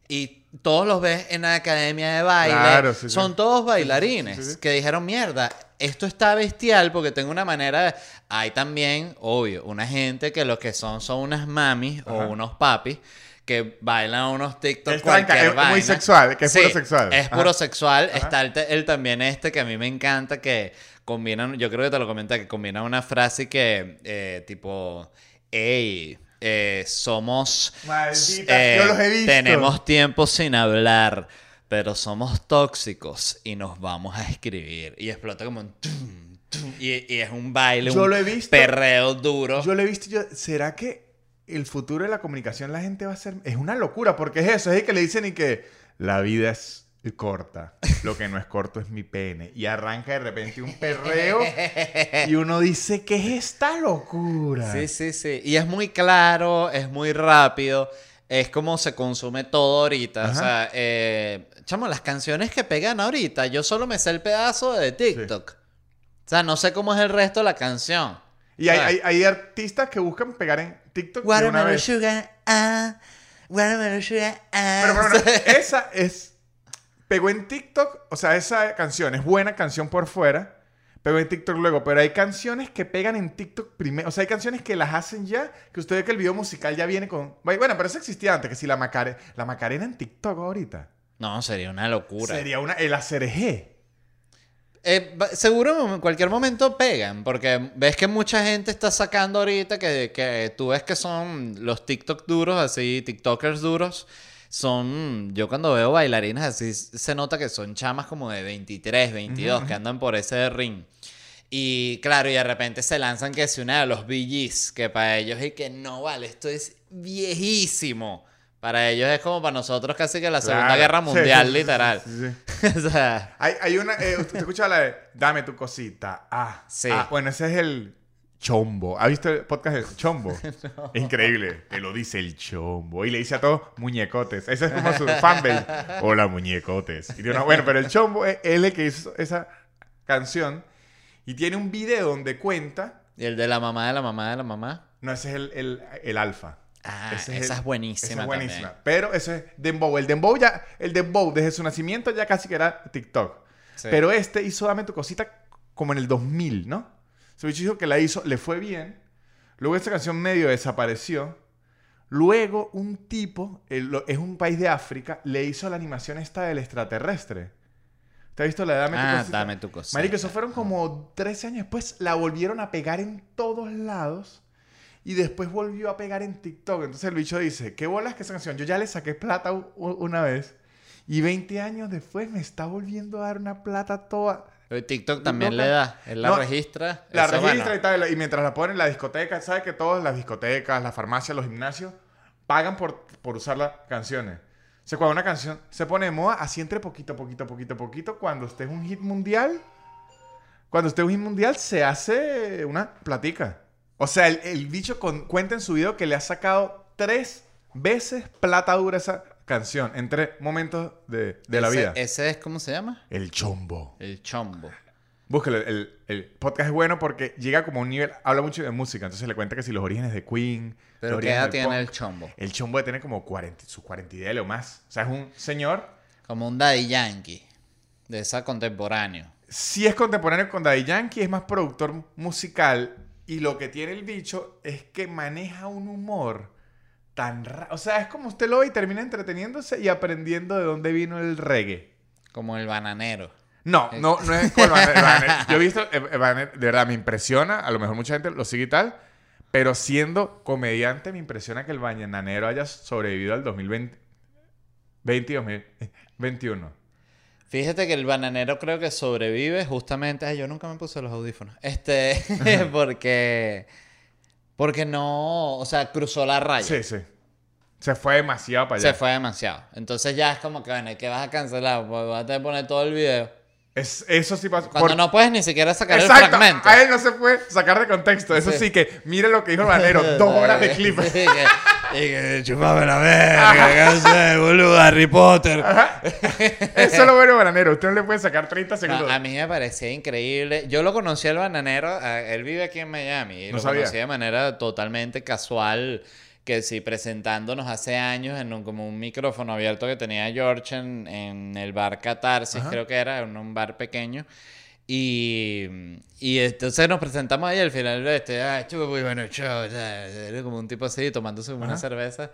Y todos los ves en la academia de baile. Son todos bailarines que dijeron, mierda, esto está bestial porque tengo una manera de... Hay también, obvio, una gente que lo que son son unas mamis o unos papis que bailan unos TikTok es cualquier es muy sexual, que es puro sexual. Es puro sexual. Está el, también este que a mí me encanta que combinan, yo creo que te lo comenté, que combina una frase que eh, tipo, hey, eh, somos... Maldita, yo los he visto. Tenemos tiempo sin hablar pero somos tóxicos y nos vamos a escribir. Y explota como un... y, es un baile, yo un lo he visto, perreo duro. Yo lo he visto yo... ¿Será que el futuro de la comunicación la gente va a ser... Es una locura, porque es eso, es que le dicen y que la vida es corta. Lo que no es corto es mi pene. Y arranca de repente un perreo y uno dice, ¿qué es esta locura? Sí, sí, sí. Y es muy claro, es muy rápido es como se consume todo ahorita. O sea, eh, chamo, las canciones que pegan ahorita, yo solo me sé el pedazo de TikTok. O sea, no sé cómo es el resto de la canción. Y hay, hay, artistas que buscan pegar en TikTok. Watermelon Sugar, ah. Watermelon Sugar, ah. Pero, pero esa es. Pegó en TikTok, o sea, esa canción es buena canción por fuera Pegó en TikTok luego, pero hay canciones que pegan en TikTok primero. O sea, hay canciones que las hacen ya, que usted ve que el video musical ya viene con... Bueno, pero eso existía antes, que si la Macarena... La Macarena en TikTok ahorita. No, sería una locura. Sería una... El ACRG. Eh, seguro en cualquier momento pegan, porque ves que mucha gente está sacando ahorita que, que tú ves que son los TikTok duros, así, TikTokers duros son, yo cuando veo bailarinas así, se nota que son chamas como de 23, 22, que andan por ese ring. Y claro, y de repente se lanzan que es una de los BGs, que para ellos es que no vale, esto es viejísimo. Para ellos es como para nosotros casi que la Segunda Claro. Guerra Mundial, sí, sí, literal. sí, o sea, Hay, hay una. eh, ¿Usted escucha la de Dame tu cosita? Ah, Sí. ah, bueno, ese es el Chombo. ¿Ha visto el podcast del Chombo? Es increíble. Te lo dice el Chombo. Y le dice a todos muñecotes. Ese es como su fanbase. Hola, muñecotes. Y bueno, pero el Chombo es él el que hizo esa canción. Y tiene un video donde cuenta. y el de la mamá de la mamá de la mamá. No, ese es el, el, el alfa. Ah, esa el- es buenísima esa es buenísima. también. Pero ese es Dembow. El Dembow ya, el Dembow desde su nacimiento ya casi que era TikTok. Sí. Pero este hizo Dame tu cosita como en el 2000, ¿no? Se bicho dijo que la hizo, le fue bien. Luego esta canción medio desapareció. Luego un tipo, el- lo- es un país de África, le hizo la animación esta del extraterrestre. ¿Te has visto la de Dame tu Ah, cosita? dame tu cosita. Marico, eso fueron como 13 años después. La volvieron a pegar en todos lados. Y después volvió a pegar en TikTok. Entonces el bicho dice, ¿qué bolas que esa canción? Yo ya le saqué plata una vez. Y 20 años después me está volviendo a dar una plata toda... TikTok también le da. Él la No, registra. La registra bueno, y tal. Y mientras la ponen en la discoteca, ¿sabes que todas las discotecas, las farmacias, los gimnasios pagan por, por usar las canciones? O sea, cuando una canción se pone de moda, así entre poquito, poquito, poquito, poquito, cuando esté un hit mundial, cuando esté un hit mundial, se hace una platica. O sea, el, el bicho con- cuenta en su video que le ha sacado tres veces plata dura esa canción entre momentos de, de la vida. Ese es, ¿cómo se llama? El chombo. El chombo. Búsquelo, el, el podcast es bueno porque llega como a un nivel, habla mucho de música, entonces le cuenta que si los orígenes de Queen, Pero los ¿qué edad tiene el chombo? El chombo de tener como 40, sus 40 y o más. O sea, es un señor, Como un Daddy Yankee. De esa contemporáneo. si es contemporáneo con Daddy Yankee, es más productor musical y lo que tiene el bicho es que maneja un humor tan raro. O sea, es como usted lo ve y termina entreteniéndose y aprendiendo de dónde vino el reggae. Como el bananero. No, no, no es como el Banner. Yo he visto, el- el Banner, de verdad me impresiona, a lo mejor mucha gente lo sigue y tal, pero siendo comediante me impresiona que el Bananero haya sobrevivido al 2020 20 y 2021. Fíjate que el bananero creo que sobrevive justamente. Ay, yo nunca me puse los audífonos. Este, porque. Porque no. O sea, cruzó la raya. Sí, sí. Se fue demasiado para allá. Se fue demasiado. Entonces ya es como que, bueno, ¿qué vas a cancelar? Pues vas a tener que poner todo el video. Es- eso sí pasó. Cuando por- no puedes ni siquiera sacar el Exacto, fragmento. a él no se puede sacar de contexto. Eso sí, Sí. que mire lo que dijo el Banero, dos horas de clip. Sí, que- y que chupame la verga, que sé, boludo, Harry Potter. Eso es lo bueno Bananero. Usted no le puede sacar 30 No, segundos. a mí me parecía increíble. Yo lo conocí al bananero, él vive aquí en Miami, y No lo sabía. conocí de manera totalmente casual, que sí, presentándonos hace años en un, como un micrófono abierto que tenía George en, en el bar Catarsis, Ajá. creo que era, en un bar pequeño. Y, y entonces nos presentamos ahí al final este, ah, muy bueno el show, ya, era como un tipo así tomándose una Ajá. cerveza.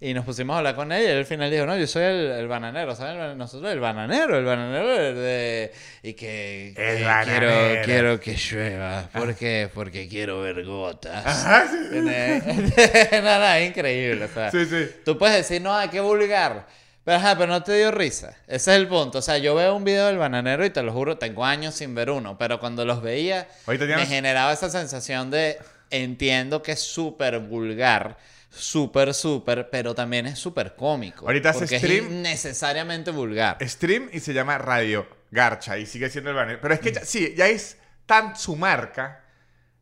Y nos pusimos a hablar con él y él al final dijo, no, yo soy el, el bananero, ¿sabes? Nosotros el bananero, el bananero de... Y que, que El quiero, bananero. quiero que llueva. ¿Por qué? Porque quiero ver gotas. Ajá, sí, sí. Es increíble. O sea, Sí, sí. Tú puedes decir, no, hay que vulgar. Pero, ajá, pero no te dio risa. Ese es el punto. O sea, yo veo un video del bananero y te lo juro, tengo años sin ver uno. Pero cuando los veía, me generaba esa sensación de entiendo que es súper vulgar. Súper, súper, pero también es súper cómico. Ahorita hace stream. es innecesariamente vulgar. stream y se llama Radio Garcha y sigue siendo el banner. Pero es que ya, sí, ya es tan su marca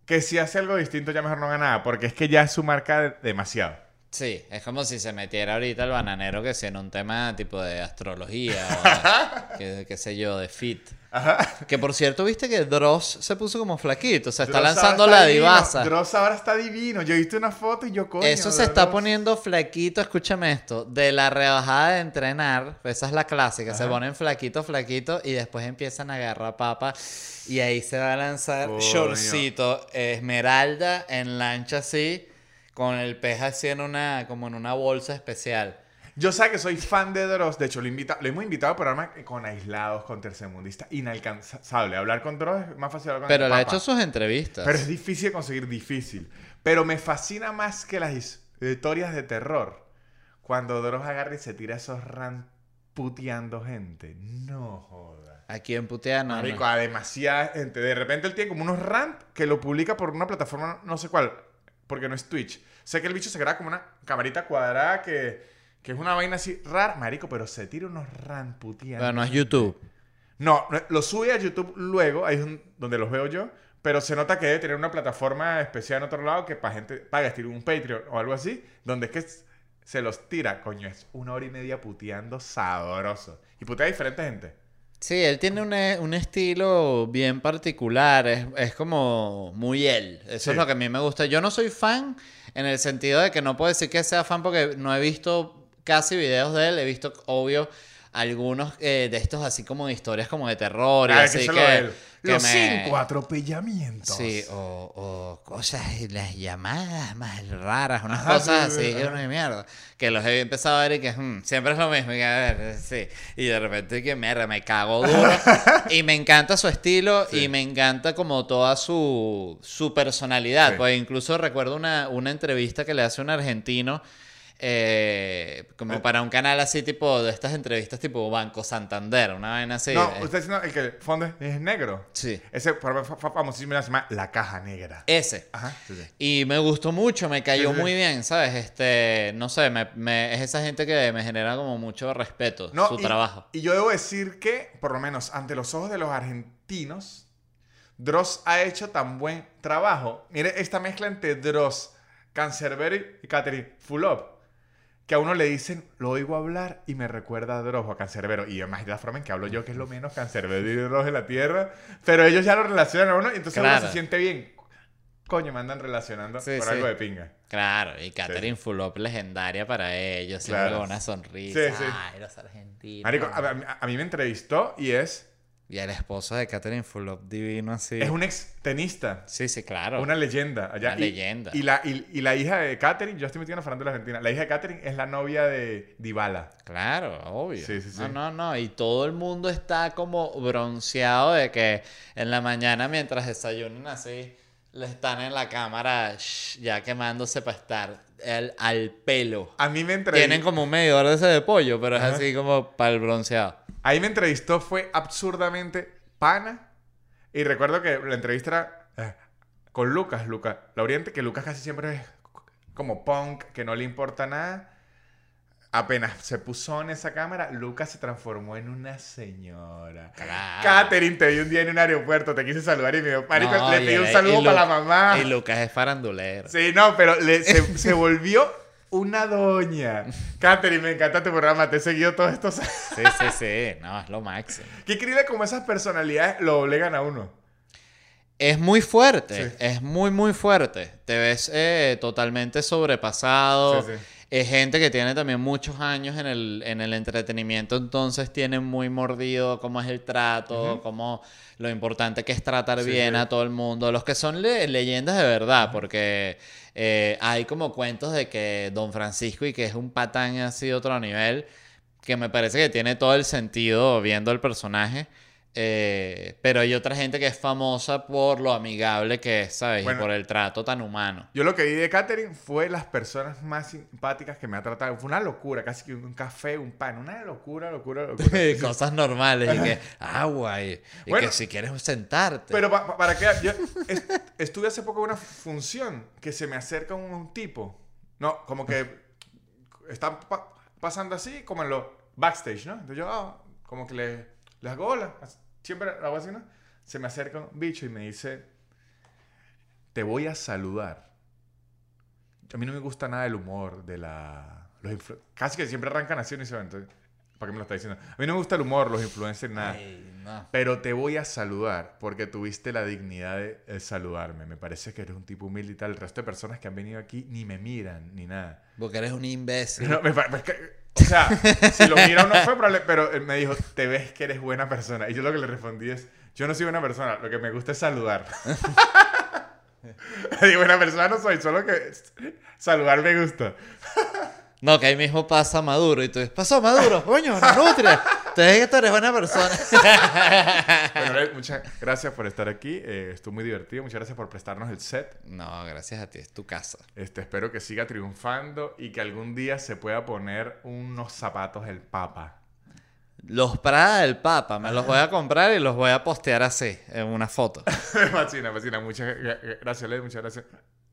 que si hace algo distinto ya mejor no haga nada, porque es que ya es su marca de- demasiado. Sí, es como si se metiera ahorita el bananero que sea en un tema tipo de astrología o de, qué sé yo, de fit. Que por cierto, viste que Dross se puso como flaquito, o sea, está Dross lanzando la divino. divasa. Dross ahora está divino. Yo he visto una foto y yo coño. Eso se está poniendo flaquito, escúchame esto, de la rebajada de entrenar, esa es la clásica, se Ajá. ponen flaquito, flaquito y después empiezan a agarrar papa y ahí se va a lanzar shortcito, esmeralda en lancha así, con el pez así en una, como en una bolsa especial. Yo sé que soy fan de Dross. De hecho, lo, invita, lo hemos invitado a programa con aislados, con tercermundistas. Inalcanzable. Hablar con Dross es más fácil hablar con Pero le ha hecho sus entrevistas. Pero es difícil de conseguir, difícil. Pero me fascina más que las his- historias de terror. Cuando Dross agarra y se tira esos rant puteando gente. No joda. Aquí en Putea no. Marico, no. a demasiada gente. De repente él tiene como unos rant que lo publica por una plataforma, no sé cuál, porque no es Twitch. Sé que el bicho se graba como una camarita cuadrada que, que es una vaina así rara, marico, pero se tira unos ramputías. Pero no es YouTube. No, lo sube a YouTube luego, ahí es donde los veo yo, pero se nota que debe tener una plataforma especial en otro lado que para gente paga, estilo un Patreon o algo así, donde es que se los tira, coño, es una hora y media puteando sabroso. Y putea a diferente gente. Sí, él tiene un, e- un estilo bien particular, es, es como muy él. Eso Sí. es lo que a mí me gusta. Yo no soy fan en el sentido de que no puedo decir que sea fan porque no he visto casi videos de él, he visto, obvio, algunos eh, de estos así como de historias como de terror y así que, él. que Los me- cinco atropellamientos. Sí, o, o cosas, las llamadas más raras, unas Ajá, cosas sí, sí, así, ajá. una mierda. Que los he empezado a ver y que hmm, siempre es lo mismo. Y, que, a ver, sí. y de repente que mierda, me cago duro. y me encanta su estilo Sí. y me encanta como toda su, su personalidad. Pues incluso recuerdo una, una entrevista que le hace un argentino. Eh, como Eh. para un canal así tipo de estas entrevistas tipo Banco Santander, una vaina así. No, usted diciendo el que fondo es negro. Sí. Ese famosísimo, se llama La Caja Negra. Ese. Ajá, sí, sí. Y me gustó mucho, me cayó Sí, muy bien, ¿sabes? Este, no sé, me, me- es esa gente que me genera como mucho respeto, No, su y- trabajo. Y yo debo decir que, por lo menos ante los ojos de los argentinos, Dross ha hecho tan buen trabajo. Mire esta mezcla entre Dross, Cancerbero y Catherine Fulop. Que a uno le dicen, lo oigo hablar y me recuerda a Dross o a Cancerbero. Y además de la forma en que hablo yo, que es lo menos Cancerbero y Dross de la tierra. Pero ellos ya lo relacionan a uno y entonces uno se siente bien. Coño, me andan relacionando Sí, por sí. algo de pinga. Claro, y Catherine Fulop legendaria para ellos, siempre Claro. con una sonrisa. Ay, los argentinos. Marico, a, a- a mí me entrevistó y es, Y el esposo de Catherine Fulop divino así. es un ex tenista. Sí, sí, claro. Una leyenda. Allá. Una Y- leyenda. Y la, y, y la hija de Katherine, yo estoy metido en la farándula argentina. La hija de Katherine es la novia de Dybala. Claro, obvio. Sí, sí, sí. No, no, no. Y todo el mundo está como bronceado de que en la mañana mientras desayunan así, le están en la cámara shh, ya quemándose para estar el- al pelo. A mí me entrevistó. Tienen como un medidor de ese de pollo, pero es Ajá. así como para el bronceado. Ahí me entrevistó, fue absurdamente pana. Y recuerdo que la entrevista era eh, con Lucas, Lucas Lauriente, que Lucas casi siempre es como punk, que no le importa nada. Apenas se puso en esa cámara, Lucas se transformó en una señora. Claro. Katherine, te vi un día en un aeropuerto, te quise saludar y me dijo, marico, No, le pedí un saludo Lu- para la mamá. Y Lucas es farandulero. Sí, no, pero le- se, se volvió una doña. Katherine, me encanta tu programa, te he seguido todos estos años. Sí, sí, sí. No, es lo máximo. Qué increíble cómo esas personalidades lo obligan a uno. Es muy fuerte, Sí. es muy, muy fuerte. Te ves eh, totalmente sobrepasado. Sí, sí. Es gente que tiene también muchos años en el, en el entretenimiento, entonces tiene muy mordido cómo es el trato, cómo lo importante que es tratar bien a todo el mundo. Los que son le- leyendas de verdad, porque eh, hay como cuentos de que Don Francisco y que es un patán así de otro nivel, que me parece que tiene todo el sentido viendo el personaje. Eh, pero hay otra gente que es famosa por lo amigable que es, ¿sabes? Bueno. y por el trato tan humano. Yo lo que vi de Katherine fue las personas más simpáticas que me ha tratado. Fue una locura, casi que un café, un pan, una locura, locura, locura. cosas normales y que agua y, y Bueno. que si quieres sentarte. Pero pa- pa- para qué, yo est- estuve hace poco en una función que se me acerca un, un tipo. No, como que están pa- pasando así, como en los backstage, ¿no? Entonces yo, ah, como que le, hago hola. Siempre hago así, ¿no? Se me acerca un bicho y me dice, te voy a saludar. A mí no me gusta nada el humor de la... Los influ- Casi que siempre arrancan así van. Entonces, ¿para qué me lo está diciendo? A mí no me gusta el humor, los influencers, nada. Ay, no. Pero te voy a saludar porque tuviste la dignidad de, de saludarme. Me parece que eres un tipo humilde y tal. El resto de personas que han venido aquí ni me miran ni nada. Porque eres un imbécil. No, me que- o sea, si lo mira o no fue probable, pero él me dijo, te ves que eres buena persona. Y yo lo que le respondí es, yo no soy buena persona, lo que me gusta es saludar. Digo, buena persona no soy, solo que saludar me gusta. No, que ahí mismo pasa Maduro y tú dices, pasó Maduro, coño, una nutria. Que tú eres buena persona. Bueno, muchas gracias por estar aquí. eh, estuvo muy divertido. Muchas gracias por prestarnos el set. No, gracias a ti, es tu casa. Este, espero que siga triunfando y que algún día se pueda poner unos zapatos el Papa. Los Prada del Papa, me los voy a comprar y los voy a postear así, en una foto. me fascina, me fascina. Muchas gra- gracias, Led. Muchas gracias.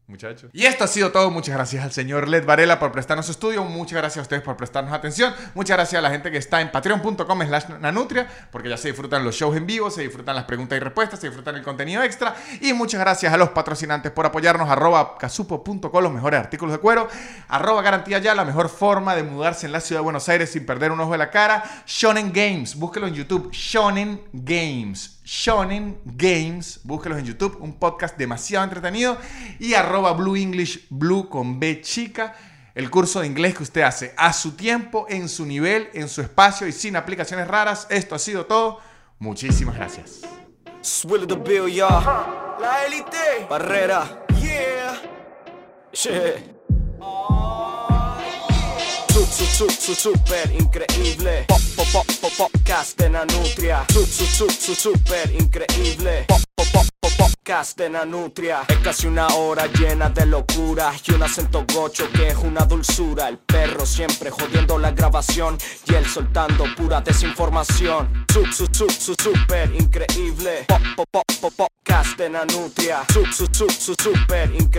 Muchachos. Y esto ha sido todo. Muchas gracias al señor Led Varela por prestarnos su estudio. Muchas gracias a ustedes por prestarnos atención. Muchas gracias a la gente que está en patreon.com slash nanutria, porque ya se disfrutan los shows en vivo, se disfrutan las preguntas y respuestas, se disfrutan el contenido extra. Y muchas gracias a los patrocinantes por apoyarnos. Arroba casupo.com, los mejores artículos de cuero. Arroba garantía ya, la mejor forma de mudarse en la ciudad de Buenos Aires sin perder un ojo de la cara. Shonen Games, búsquelo en YouTube. Shonen Games. Shonen Games, búsquelos en YouTube, un podcast demasiado entretenido. Y arroba Blue English, Blue con B chica, el curso de inglés que usted hace a su tiempo, en su nivel, en su espacio y sin aplicaciones raras. Esto ha sido todo. Muchísimas gracias. Swill the bill, y'all. La élite. Barrera. Yeah. Shit. Su, su, su, su, super increíble. Pop, pop, pop, pop, podcast de Nanutria. Su, su, su, su, super increíble. Pop, pop, pop, pop, podcast de Nanutria. Es casi una hora llena de locura y un acento gocho que es una dulzura. El perro siempre jodiendo la grabación y él soltando pura desinformación. Su, su, su, su, super increíble. Pop, pop, pop, pop, podcast de Nanutria. Su, su, su, su, super increíble.